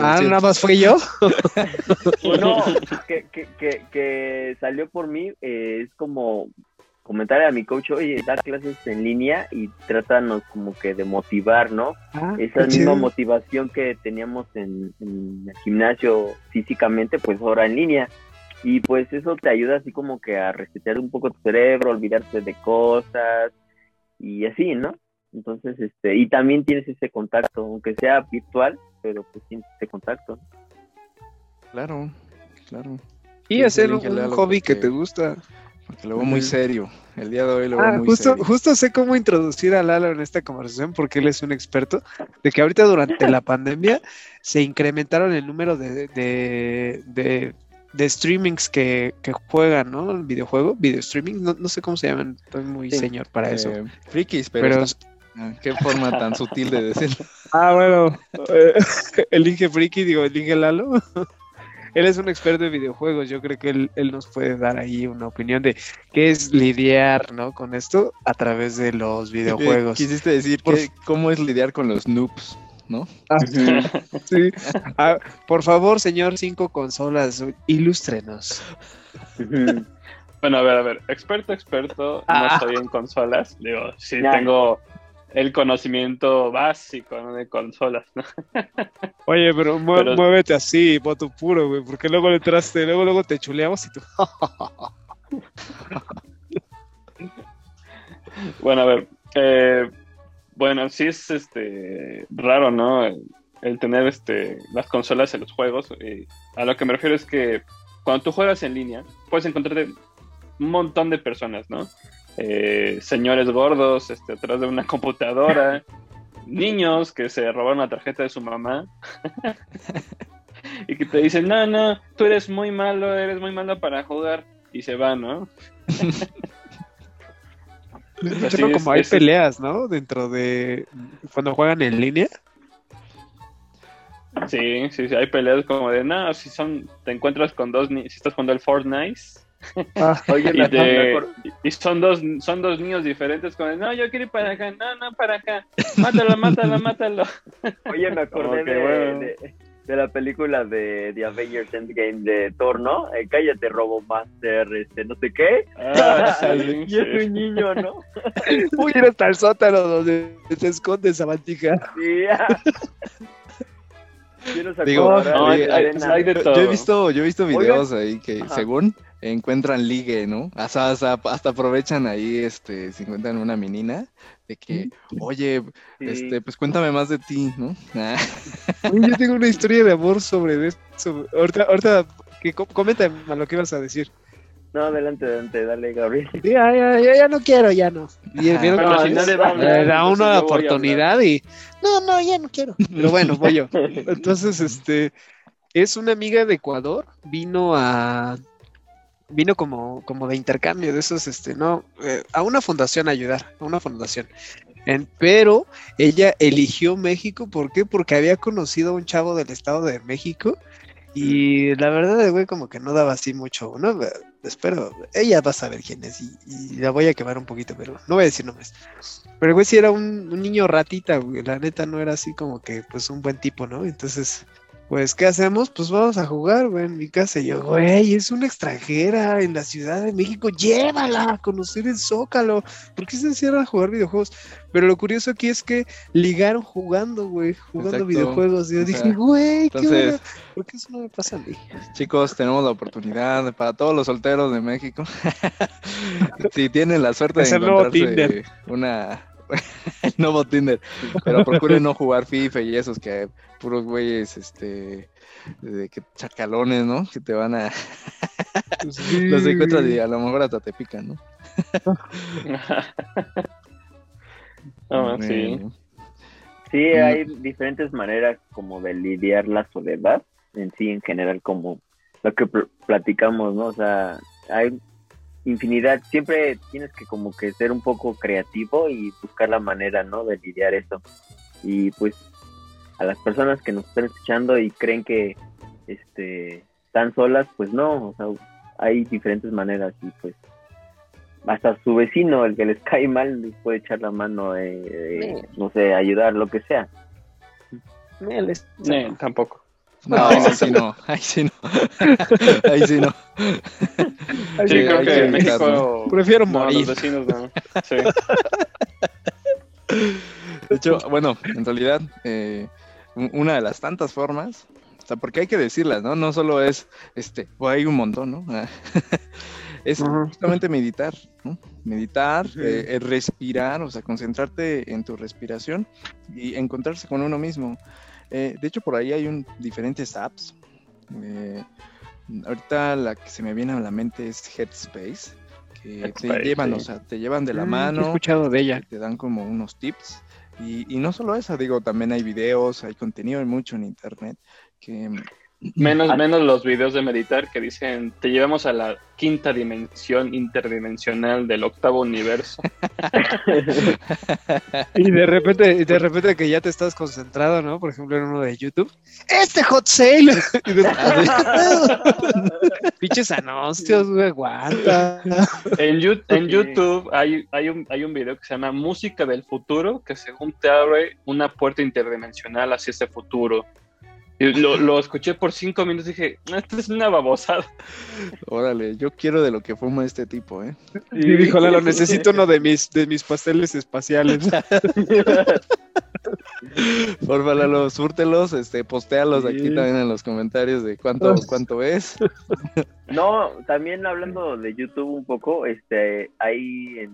Ah, nada más fue yo. no, que, que, que, salió por mí, eh, es como comentarle a mi coach, oye, da clases en línea y trátanos como que de motivar, ¿no? Ah, Esa misma motivación que teníamos en, en, el gimnasio físicamente, pues ahora en línea. Y pues eso te ayuda así como que a resetear un poco tu cerebro, olvidarte de cosas y así, ¿no? Entonces, este, y también tienes ese contacto, aunque sea virtual, pero pues tienes ese contacto. Claro, claro. Y hacer un, hobby que te gusta. Porque lo veo muy serio. El día de hoy lo veo ah, muy justo, serio. Justo sé cómo introducir a Lalo en esta conversación porque él es un experto de que ahorita durante la pandemia se incrementaron el número de, de, de, de streamings que, que, juegan, ¿no? El videojuego, video streaming, no, no sé cómo se llaman, estoy muy señor para eso. Eh, frikis, pero, qué forma tan sutil de decirlo. Ah, bueno, eh, el Inge Friki, digo, el Inge Lalo. él es un experto de videojuegos. Yo creo que él, nos puede dar ahí una opinión de qué es lidiar ¿no? con esto a través de los videojuegos. Quisiste decir cómo es lidiar con los noobs, ¿no? Ah, sí. Ah, por favor, señor, cinco consolas, ilústrenos. Bueno, a ver, a ver, experto, experto, no estoy en consolas. Digo, sí tengo el conocimiento básico de consolas. Oye, pero, muévete así, voto puro, güey, porque luego le traste, luego luego te chuleamos y tú. bueno, a ver, eh, bueno, sí es este raro, ¿no? El, tener este las consolas en los juegos. a lo que me refiero es que cuando tú juegas en línea, puedes encontrarte un montón de personas, ¿no? Eh, señores gordos este, atrás de una computadora, niños que se robaron la tarjeta de su mamá y que te dicen, no, no, tú eres muy malo, eres muy malo para jugar y se van, ¿no? como hay peleas, ¿no? Dentro de cuando juegan en línea. Sí, sí, sí, hay peleas como de, no, si son, te encuentras con dos, si estás jugando el Fortnite Ah, oye, y, son dos son dos niños diferentes con no yo quiero ir para acá no no para acá mátalo mátalo mátalo oye me acordé de, de, la película de The Avengers Endgame de Thor no eh, cállate Robo Master este no sé qué. Ah, y es un niño no uy ir hasta el sótano donde se esconde esa mantija sí, Digo, yo he visto, yo he visto videos ahí que según encuentran ligue, ¿no? Hasta, hasta, aprovechan ahí, este, si encuentran una menina, de que, oye, este, pues cuéntame más de ti, ¿no? Yo tengo una historia de amor sobre eso. Ahorita, ahorita que coméntame lo que ibas a decir. No, adelante, adelante, dale, Gabriel. Ya, ya, ya, ya no quiero, ya no. Y si no le va a hablar, le da una oportunidad y no, no, ya no quiero. Pero bueno, voy yo. Entonces, este es una amiga de Ecuador, vino a vino como, como de intercambio de esos, este, no, eh, a una fundación ayudar, a una fundación. En- pero ella eligió México, ¿por qué? Porque había conocido a un chavo del Estado de México y la verdad, el güey como que no daba así mucho, ¿no? Espero, ella va a saber quién es y, la voy a quemar un poquito, pero no voy a decir nombres. Pero el güey sí era un, niño ratita, la neta no era así como que, pues, un buen tipo, ¿no? Entonces, pues, ¿qué hacemos? Pues vamos a jugar, güey, en mi casa. Y yo, güey, es una extranjera en la Ciudad de México, llévala a conocer el Zócalo. ¿Por qué se encierran a jugar videojuegos? Pero lo curioso aquí es que ligaron jugando, güey, jugando Exacto. videojuegos. Y yo O dije, güey, qué buena. ¿Por qué eso no me pasa a mí? Chicos, tenemos la oportunidad para todos los solteros de México. si tienen la suerte de Es encontrarse una el nuevo Tinder, pero procuren no jugar FIFA y esos que puros güeyes este de que chacalones, ¿no? Que te van a los encuentras y a lo mejor hasta te pican, ¿no? Ah, sí. Sí, Mm. hay diferentes maneras como de lidiar la soledad en sí, en general, como lo que pl- platicamos, ¿no? O sea, hay infinidad, siempre tienes que como que ser un poco creativo y buscar la manera, ¿no? De lidiar eso. Y pues a las personas que nos están escuchando y creen que este están solas, pues no, o sea, hay diferentes maneras y pues hasta su vecino, el que les cae mal, les puede echar la mano, eh, eh, no sé, ayudar, lo que sea. No, tampoco. No, ahí sí no, ahí sí no. ahí sí no. Sí, creo hay que que en México. Prefiero no, morir. los vecinos no. Sí. De hecho, bueno, en realidad, eh, un- una de las tantas formas, o sea, porque hay que decirlas, ¿no? No solo es, este, o hay un montón, ¿no? es justamente meditar, ¿no? Meditar, Sí. eh, eh, respirar, o sea, concentrarte en tu respiración y encontrarse con uno mismo. Eh, de hecho, por ahí hay un, diferentes apps. Eh, ahorita la que se me viene a la mente es Headspace, que Headspace, te llevan, sí. o sea, te llevan de la Mm, He mano escuchado de ella. te dan como unos tips. Y, y no solo eso, digo, también hay videos, hay contenido, hay mucho en internet que Menos, menos los videos de meditar que dicen te llevamos a la quinta dimensión interdimensional del octavo universo. Y de repente, y de repente que ya te estás concentrado, ¿no? Por ejemplo, en uno de YouTube. ¡Este hot sale! Y de- Pinches anuncios, güey, aguanta. En. YouTube hay, hay, un, hay un video que se llama Música del Futuro, que según te abre una puerta interdimensional hacia ese futuro. Y lo, lo escuché por cinco minutos y dije, esto es una babosada. órale, yo quiero de lo que fuma este tipo, ¿eh? Y dijo Lalo, necesito uno de mis, de mis pasteles espaciales. Porfa, Lalo, súrtelos, este, postéalos aquí también en los comentarios de cuánto, cuánto es. No, también hablando de YouTube un poco, este, hay en,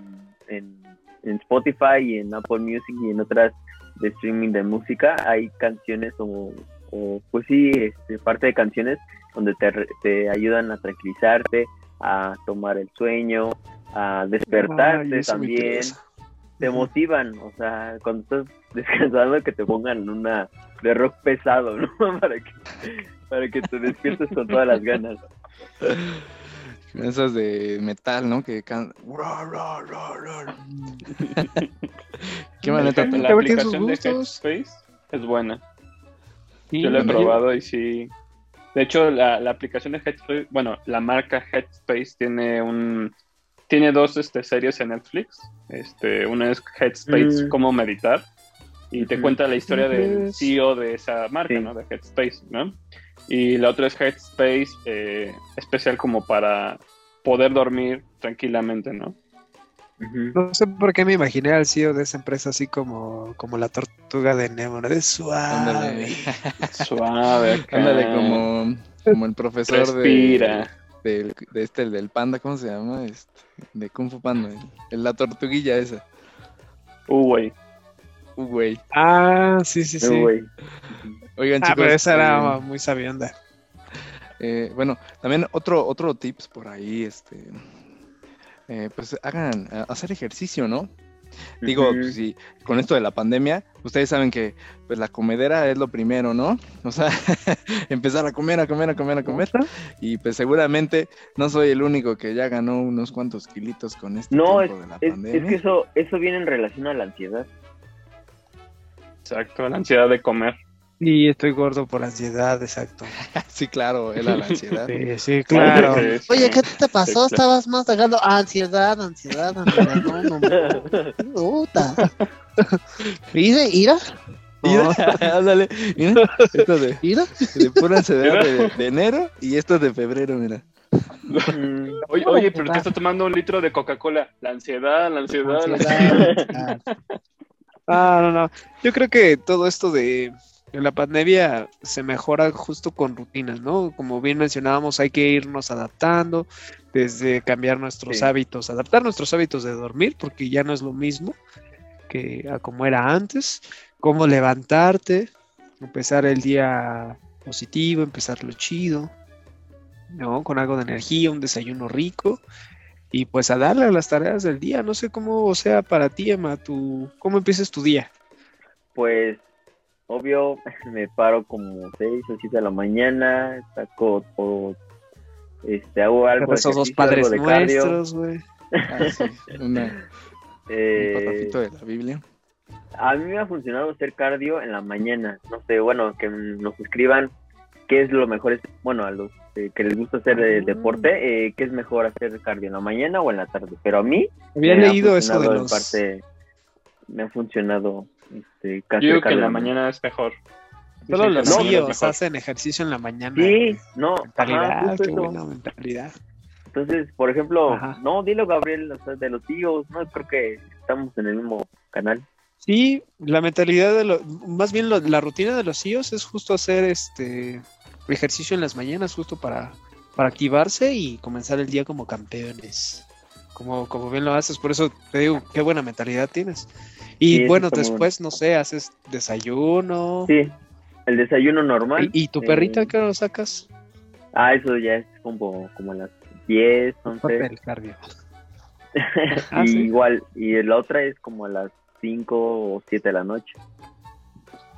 en, en Spotify y en Apple Music y en otras de streaming de música, hay canciones o, o pues sí, este, parte de canciones donde te, re- te ayudan a tranquilizarte, a tomar el sueño, a despertarte Ay, también, te motivan, o sea, cuando estás descansando que te pongan una de rock pesado, ¿no? para que para que te despiertes con todas las ganas. Esas de metal, ¿no? Que can... Qué maneta la, aplicación de. Headspace es buena. Sí, Yo la he yo- probado y sí. De hecho, la, la aplicación de Headspace, bueno, la marca Headspace tiene un tiene dos este, series en Netflix. Este, una es Headspace Mm. cómo meditar y te cuenta la historia del. CEO de esa marca, Sí. ¿no? De Headspace, ¿no? Y la otra es Headspace eh, especial como para poder dormir tranquilamente, ¿no? No sé por qué me imaginé al CEO de esa empresa así como, como la tortuga de Nemo, ¿no? De suave. Ándale, Suave. acá. ándale como, como el profesor de, Respira. de este, el del panda, ¿cómo se llama? Este, de Kung Fu Panda, el- el- la tortuguilla esa. Uh, güey. Uh, güey. Ah, sí, sí, sí. Güey. Oigan, Ah, chicos. pero esa era eh, muy sabionda. Eh, bueno, también otro, otro tips por ahí, este, eh, pues hagan, hacer ejercicio, ¿no? Digo, pues, con esto de la pandemia, ustedes saben que pues la comedera es lo primero, ¿no? O sea, empezar a comer, a comer, a comer, a comer. Y pues seguramente no soy el único que ya ganó unos cuantos kilitos con este no, tiempo de la pandemia. Es que eso, eso viene en relación a la ansiedad. Exacto, la ansiedad de comer. Y estoy gordo por ansiedad, exacto. sí, sí, era la ansiedad. Sí, sí, claro. Oye, ¿qué te pasó? Estabas más sacando ansiedad, ansiedad, ansiedad. No, no, no. Puta. ¿Ira? ¿Ira? Ándale, mira, esto de, ¿Ira? de pura ansiedad de, enero y esto de febrero, mira. Mm. Oye, oye, pero te está tomando un litro de Coca-Cola. La ansiedad, la ansiedad. La ansiedad. Ah, no, no. Yo creo que todo esto de la pandemia se mejora justo con rutinas, ¿no? Como bien mencionábamos, hay que irnos adaptando, desde cambiar nuestros hábitos, adaptar nuestros hábitos de dormir, porque ya no es lo mismo que a como era antes, cómo levantarte, empezar el día positivo, empezarlo chido, ¿no? Con algo de energía, un desayuno rico y pues a darle a las tareas del día. No sé cómo sea para ti, Emma, tú, ¿cómo empiezas tu día? Pues obvio, me paro como 6 o 7 de la mañana, saco o este, hago algo esos dos padres de nuestros, güey. Ah, eh, un patafito de la Biblia. A mí me ha funcionado hacer cardio en la mañana. No sé, bueno, que nos escriban qué es lo mejor, bueno, a los que les gusta hacer ah. deporte, eh, qué es mejor hacer cardio en la mañana o en la tarde. Pero a mí, había leído eso de los... parte, me ha funcionado este, Yo creo que en la mañana es mejor. Todos los CEOs hacen ejercicio en la mañana. Sí, no. Mentalidad, qué buena mentalidad. Entonces, por ejemplo, no, dilo Gabriel, de los tíos, no creo que estamos en el mismo canal. Sí, la mentalidad de lo, más bien la rutina de los CEOs es justo hacer este ejercicio en las mañanas, justo para, para activarse y comenzar el día como campeones. Como, como bien lo haces, por eso te digo, qué buena mentalidad tienes. Y bueno, después, no sé, haces desayuno. Sí, el desayuno normal. ¿Y, tu perrita eh, qué lo sacas? Ah, eso ya es como, como a las 10, 11. El cardio. ah, Igual, y la otra es como a las 5 o 7 de la noche.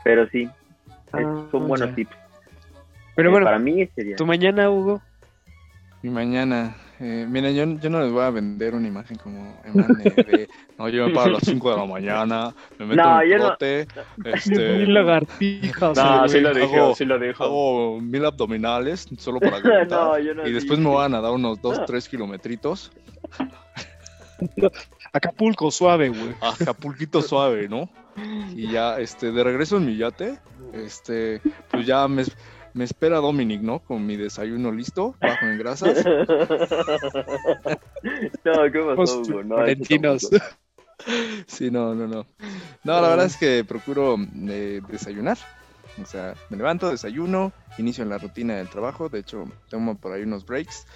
Pero sí, ah, son buenos tips. Pero eh, bueno, para mí sería. ¿Tu mañana, Hugo? Mi mañana, eh, mira, yo, yo, no les voy a vender una imagen como de, no, yo me paro a las 5 de la mañana, me meto no, en el bote, no. este... Mil lagartijas. No, sí lo dijo, sí lo dijo. Hago mil abdominales solo para calentar, y después me van a dar unos 2, 3 kilometritos. Acapulco suave, güey. Acapulquito suave, ¿no? Y ya, este, de regreso en mi yate, este, pues ya me me espera Dominic, ¿no? Con mi desayuno listo, bajo en grasas. no, ¿qué pasó, Hugo? No, sí, no, no, no. No, la verdad es que procuro eh, desayunar. O sea, me levanto, desayuno, inicio en la rutina del trabajo. De hecho, tomo por ahí unos breaks.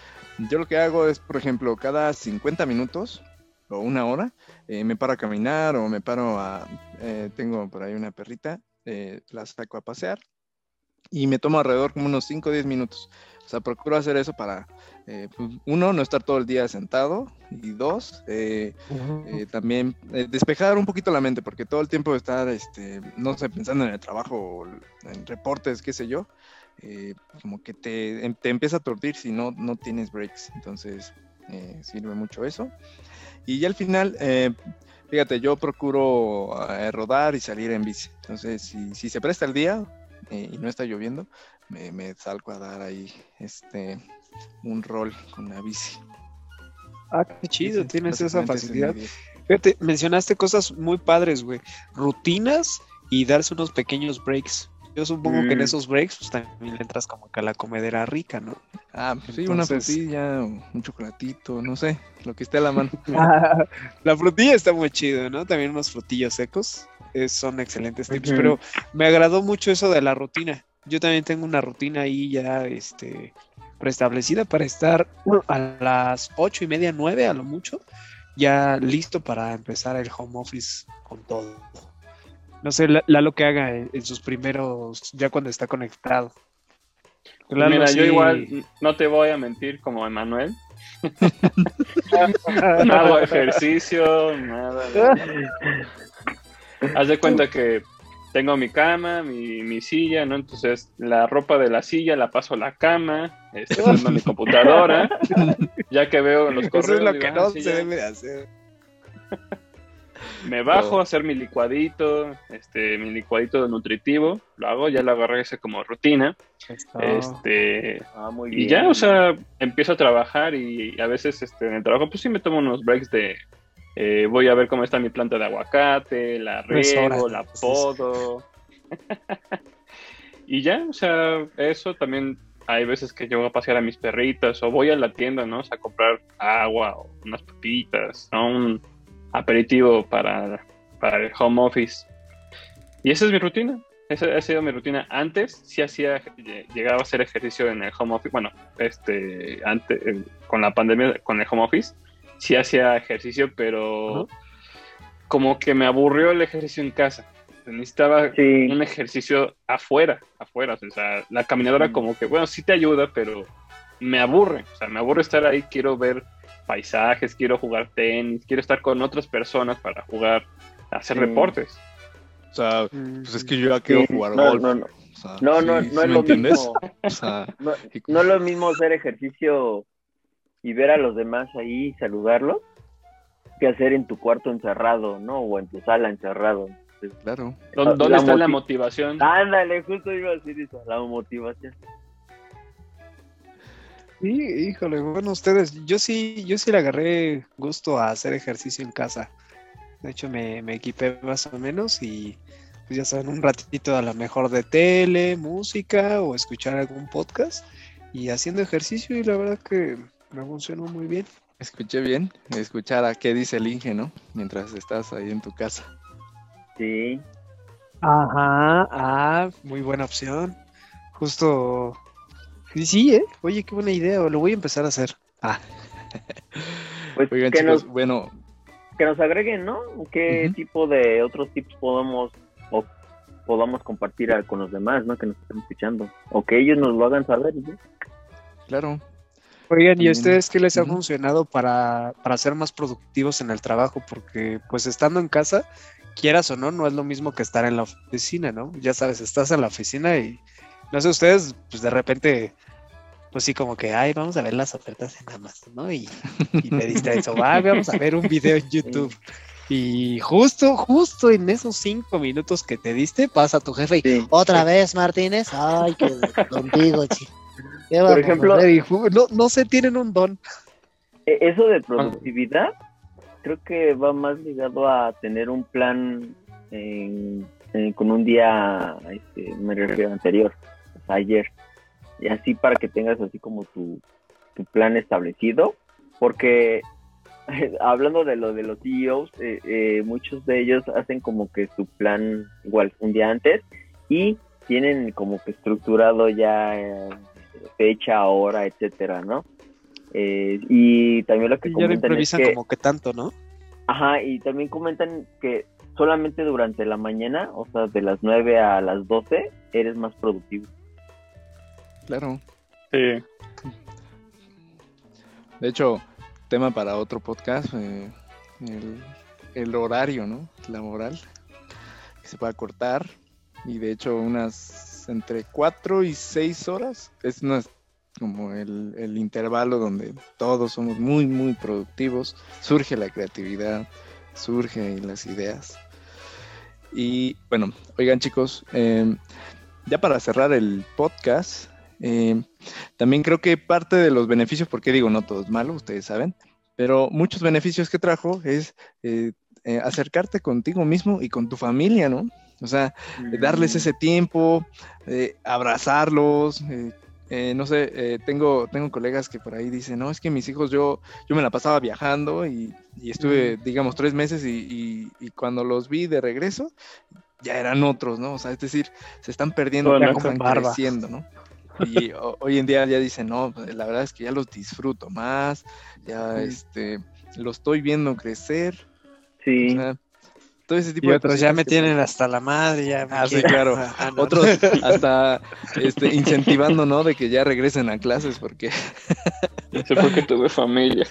Yo lo que hago es, por ejemplo, cada 50 minutos o una hora, eh, me paro a caminar o me paro a... Eh, tengo por ahí una perrita, la saco a pasear y me tomo alrededor como unos 5 o 10 minutos. O sea, procuro hacer eso para, eh, pues, uno, no estar todo el día sentado y dos, eh, eh, también despejar un poquito la mente, porque todo el tiempo estar, este, no sé, pensando en el trabajo en reportes, qué sé yo, como que te, em, te, empieza a aturdir si no, no tienes breaks. Entonces, sirve mucho eso. Y ya al final, fíjate, yo procuro rodar y salir en bici. Entonces, si, si se presta el día, eh, y no está lloviendo, me, salgo a dar ahí este un rol con la bici. Ah, qué chido, tienes esa facilidad. Fíjate, mencionaste cosas muy padres, güey. Rutinas y darse unos pequeños breaks. Yo supongo que en mm. esos breaks pues, también entras como que a la comedera rica, ¿no? Ah, pues sí, una frutilla, un chocolatito, no sé, lo que esté a la mano. la frutilla está muy chido, ¿no? También unos frutillos secos son excelentes tips, pero me agradó mucho eso de la rutina. Yo también tengo una rutina ahí ya este, preestablecida para estar a las ocho y media, nueve a lo mucho, ya listo para empezar el home office con todo. No sé, la, lo que haga en, sus primeros, ya cuando está conectado. Mira, yo igual no te voy a mentir como Emanuel. no hago ejercicio, nada. Haz de cuenta que tengo mi cama, mi, mi, silla, ¿no? Entonces la ropa de la silla la paso a la cama, este, a mi computadora, ya que veo los correos. Eso es lo que no se debe hacer. Me bajo a hacer mi licuadito, este, mi licuadito nutritivo, lo hago, ya lo agarré ese como rutina. Este, ah, y ya, o sea, empiezo a trabajar y a veces este, en el trabajo, pues sí me tomo unos breaks de, eh, voy a ver cómo está mi planta de aguacate, la riego, la podo. y ya, o sea, eso también hay veces que llevo a pasear a mis perritas o voy a la tienda, ¿no? O sea, a comprar agua o unas papitas, ¿no? Un aperitivo para, para el home office. Y esa es mi rutina. Esa ha sido mi rutina. Antes sí hacía, llegaba a hacer ejercicio en el home office. Bueno, este, antes, con la pandemia, con el home office sí hacía ejercicio, pero como que me aburrió el ejercicio en casa. Necesitaba un ejercicio afuera, afuera. O sea, la caminadora mm. como que, bueno, sí te ayuda, pero me aburre. O sea, me aburre estar ahí, quiero ver paisajes, quiero jugar tenis, quiero estar con otras personas para jugar, hacer reportes. O sea, pues es que yo ya quiero jugar no, golf. No, no, no, no, no, es lo mismo. no es lo mismo hacer ejercicio y ver a los demás ahí y saludarlos que hacer en tu cuarto encerrado, ¿no? O en tu sala encerrado. Claro. ¿Dónde, está la motivación? Ándale, justo iba a decir eso, la motivación. Sí, híjole, bueno, ustedes, yo sí, yo sí le agarré gusto a hacer ejercicio en casa. De hecho, me, me equipé más o menos y pues ya saben, un ratito a lo mejor de tele, música o escuchar algún podcast y haciendo ejercicio y la verdad que me funcionó muy bien. Escuché bien, escuchar a qué dice el Inge, ¿no? Mientras estás ahí en tu casa. Sí. Ajá, ah, muy buena opción. Justo. Sí, sí, ¿eh? Oye, qué buena idea, lo voy a empezar a hacer. Ah. Pues Oigan, chicos, bueno. Que nos agreguen, ¿no? ¿Qué tipo de otros tips podemos o podamos compartir con los demás, ¿no? Que nos estén escuchando. O que ellos nos lo hagan saber, ¿no? Claro, Oigan, ¿y a ustedes qué les ha funcionado para, para ser más productivos en el trabajo? Porque pues estando en casa, quieras o no, no es lo mismo que estar en la oficina, ¿no? Ya sabes, estás en la oficina y no sé, ustedes pues de repente, pues sí, como que, ay, vamos a ver las ofertas en Amazon, ¿no? Y, y me eso, ay, vamos a ver un video en YouTube. Y justo, justo en esos cinco minutos que te diste, pasa tu jefe y otra vez, Martínez, ay, que contigo, chico. Por ejemplo, no, no se tienen un don. E, eso de productividad, creo que va más ligado a tener un plan con un día, este, me refiero anterior, ayer, y así para que tengas así como tu, plan establecido, porque hablando de lo de los CEOs, eh, eh, muchos de ellos hacen como que su plan igual un día antes y tienen como que estructurado ya eh, fecha, hora, etcétera, ¿no? Eh, y también lo que y comentan ya improvisan como que tanto, ¿no? Ajá, y también comentan que solamente durante la mañana, o sea, de las 9 a las 12, eres más productivo. Claro. Sí. De hecho, tema para otro podcast, eh, el, el, horario, ¿no? Laboral, que se pueda cortar. Y de hecho, unas entre 4 y 6 horas. Es como el, intervalo donde todos somos muy, muy productivos. Surge la creatividad, surgen las ideas. Y bueno, oigan chicos, em, ya para cerrar el podcast, em, también creo que parte de los beneficios, porque digo, no todo es malo, ustedes saben, pero muchos beneficios que trajo es eh, eh, acercarte contigo mismo y con tu familia, ¿no? O sea, darles mm. ese tiempo, eh, abrazarlos. Eh, eh, no sé, tengo, tengo colegas que por ahí dicen, no, es que mis hijos, yo, yo me la pasaba viajando y, estuve, digamos, tres meses y, cuando los vi de regreso, ya eran otros, ¿no? O sea, es decir, se están perdiendo, están creciendo, ¿no? Y hoy en día ya dicen, no, pues, la verdad es que ya los disfruto más, ya este, lo estoy viendo crecer. Sí. Todo ese tipo y de otros ya me tienen hasta la madre, ya me Ah, sí, claro. Ah, no. Otros hasta este, incentivando, ¿no? De que ya regresen a clases porque No sé por qué tuve familia.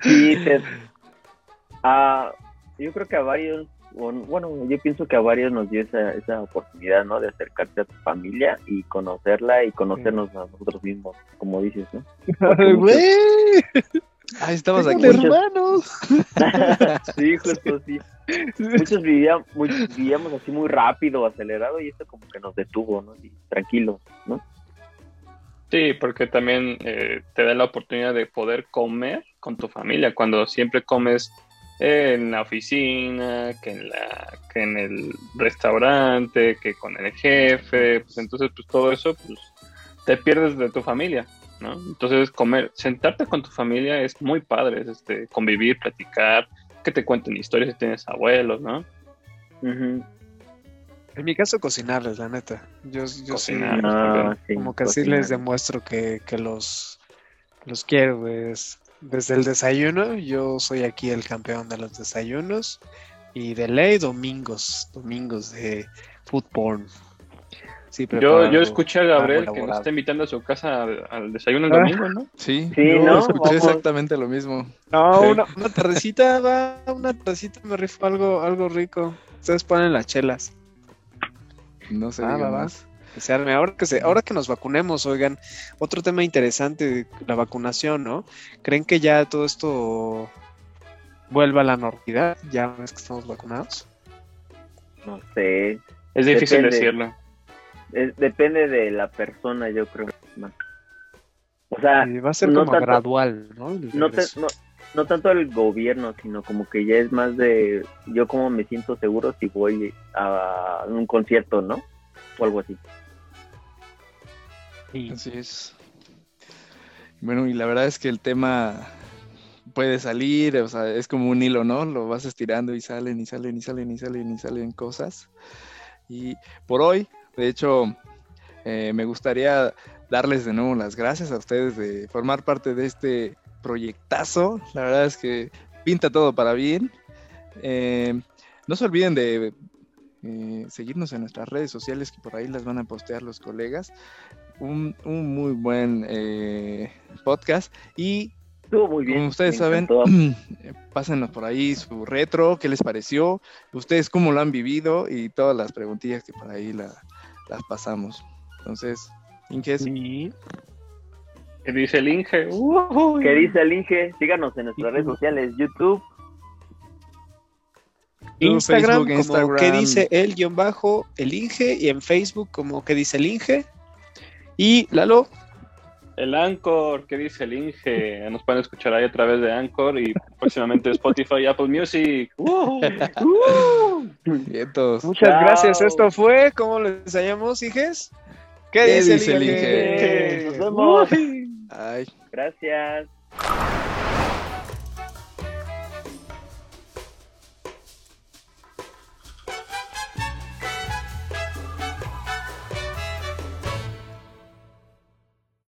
Sí, te- ah, yo creo que a varios, bueno, yo pienso que a varios nos dio esa, esa oportunidad, ¿no? De acercarte a tu familia y conocerla y conocernos a nosotros mismos, como dices, ¿no? güey, ah, estamos aquí. hermanos. sí, justo sí. Muchos vivíamos, vivíamos así muy rápido, acelerado, y esto como que nos detuvo, ¿no? Y tranquilos, ¿no? Sí, porque también eh, te da la oportunidad de poder comer con tu familia cuando siempre comes en la oficina, que en la, que en el restaurante, que con el jefe, pues entonces pues todo eso pues te pierdes de tu familia, ¿no? Entonces comer, sentarte con tu familia es muy padre, es este convivir, platicar, que te cuenten historias si tienes abuelos, ¿no? En mi caso, cocinarles, la neta. Yo, yo sí, Cocinar. Ah, sí, como que así cocinar. les demuestro que, que los, los quiero, güey. Es- Desde el desayuno, yo soy aquí el campeón de los desayunos. Y de ley, domingos, domingos de food porn. Sí, Yo, yo escuché a Gabriel que nos está invitando a su casa al, al desayuno el Ah. domingo, ¿no? Sí, Sí, yo ¿no? escuché Vamos. exactamente lo mismo. No, Sí. una, una tardecita, va, una tardecita me rifo algo, algo rico. Ustedes ponen las chelas. No se Ah, va. más. Que se arme. Ahora que, se, ahora que nos vacunemos, oigan, otro tema interesante, la vacunación, ¿no? ¿Creen que ya todo esto vuelva a la normalidad ya una vez que estamos vacunados? No sé, Es difícil Depende. decirlo. Es- depende de la persona, yo creo. más. O sea, Y va a ser no como tanto- gradual, ¿no? No, te- no, no tanto el gobierno, sino como que ya es más de yo como me siento seguro si voy a un concierto, ¿no? O algo así. Sí. Así es. Bueno, y la verdad es que el tema puede salir, o sea, es como un hilo, ¿no? Lo vas estirando y salen y salen y salen y salen y salen cosas. Y por hoy, de hecho, eh, me gustaría darles de nuevo las gracias a ustedes de formar parte de este proyectazo. La verdad es que pinta todo para bien. Eh, no se olviden de eh, seguirnos en nuestras redes sociales, que por ahí las van a postear los colegas. Un, un muy buen eh, podcast. Y Estuvo muy bien. como ustedes saben, pásenos por ahí su retro, qué les pareció, ustedes cómo lo han vivido y todas las preguntillas que por ahí la- las pasamos. Entonces, Inges, Sí. ¿Qué dice el Inge? Uy. ¿Qué dice el Inge? Síganos en nuestras redes sociales, YouTube. Instagram, Facebook, como Instagram. que dice el guion bajo, el Inge, y en Facebook como que dice el Inge. Y Lalo, El Anchor, ¿qué dice el Inge? Nos pueden escuchar ahí a través de Anchor y próximamente Spotify y Apple Music. ¡Uh! vientos. muchas Chao. gracias. Esto fue, ¿cómo les llamamos, Inges? ¿Qué, ¿Qué dice, dice el el Inge? Inge? Nos vemos. Ay. Gracias.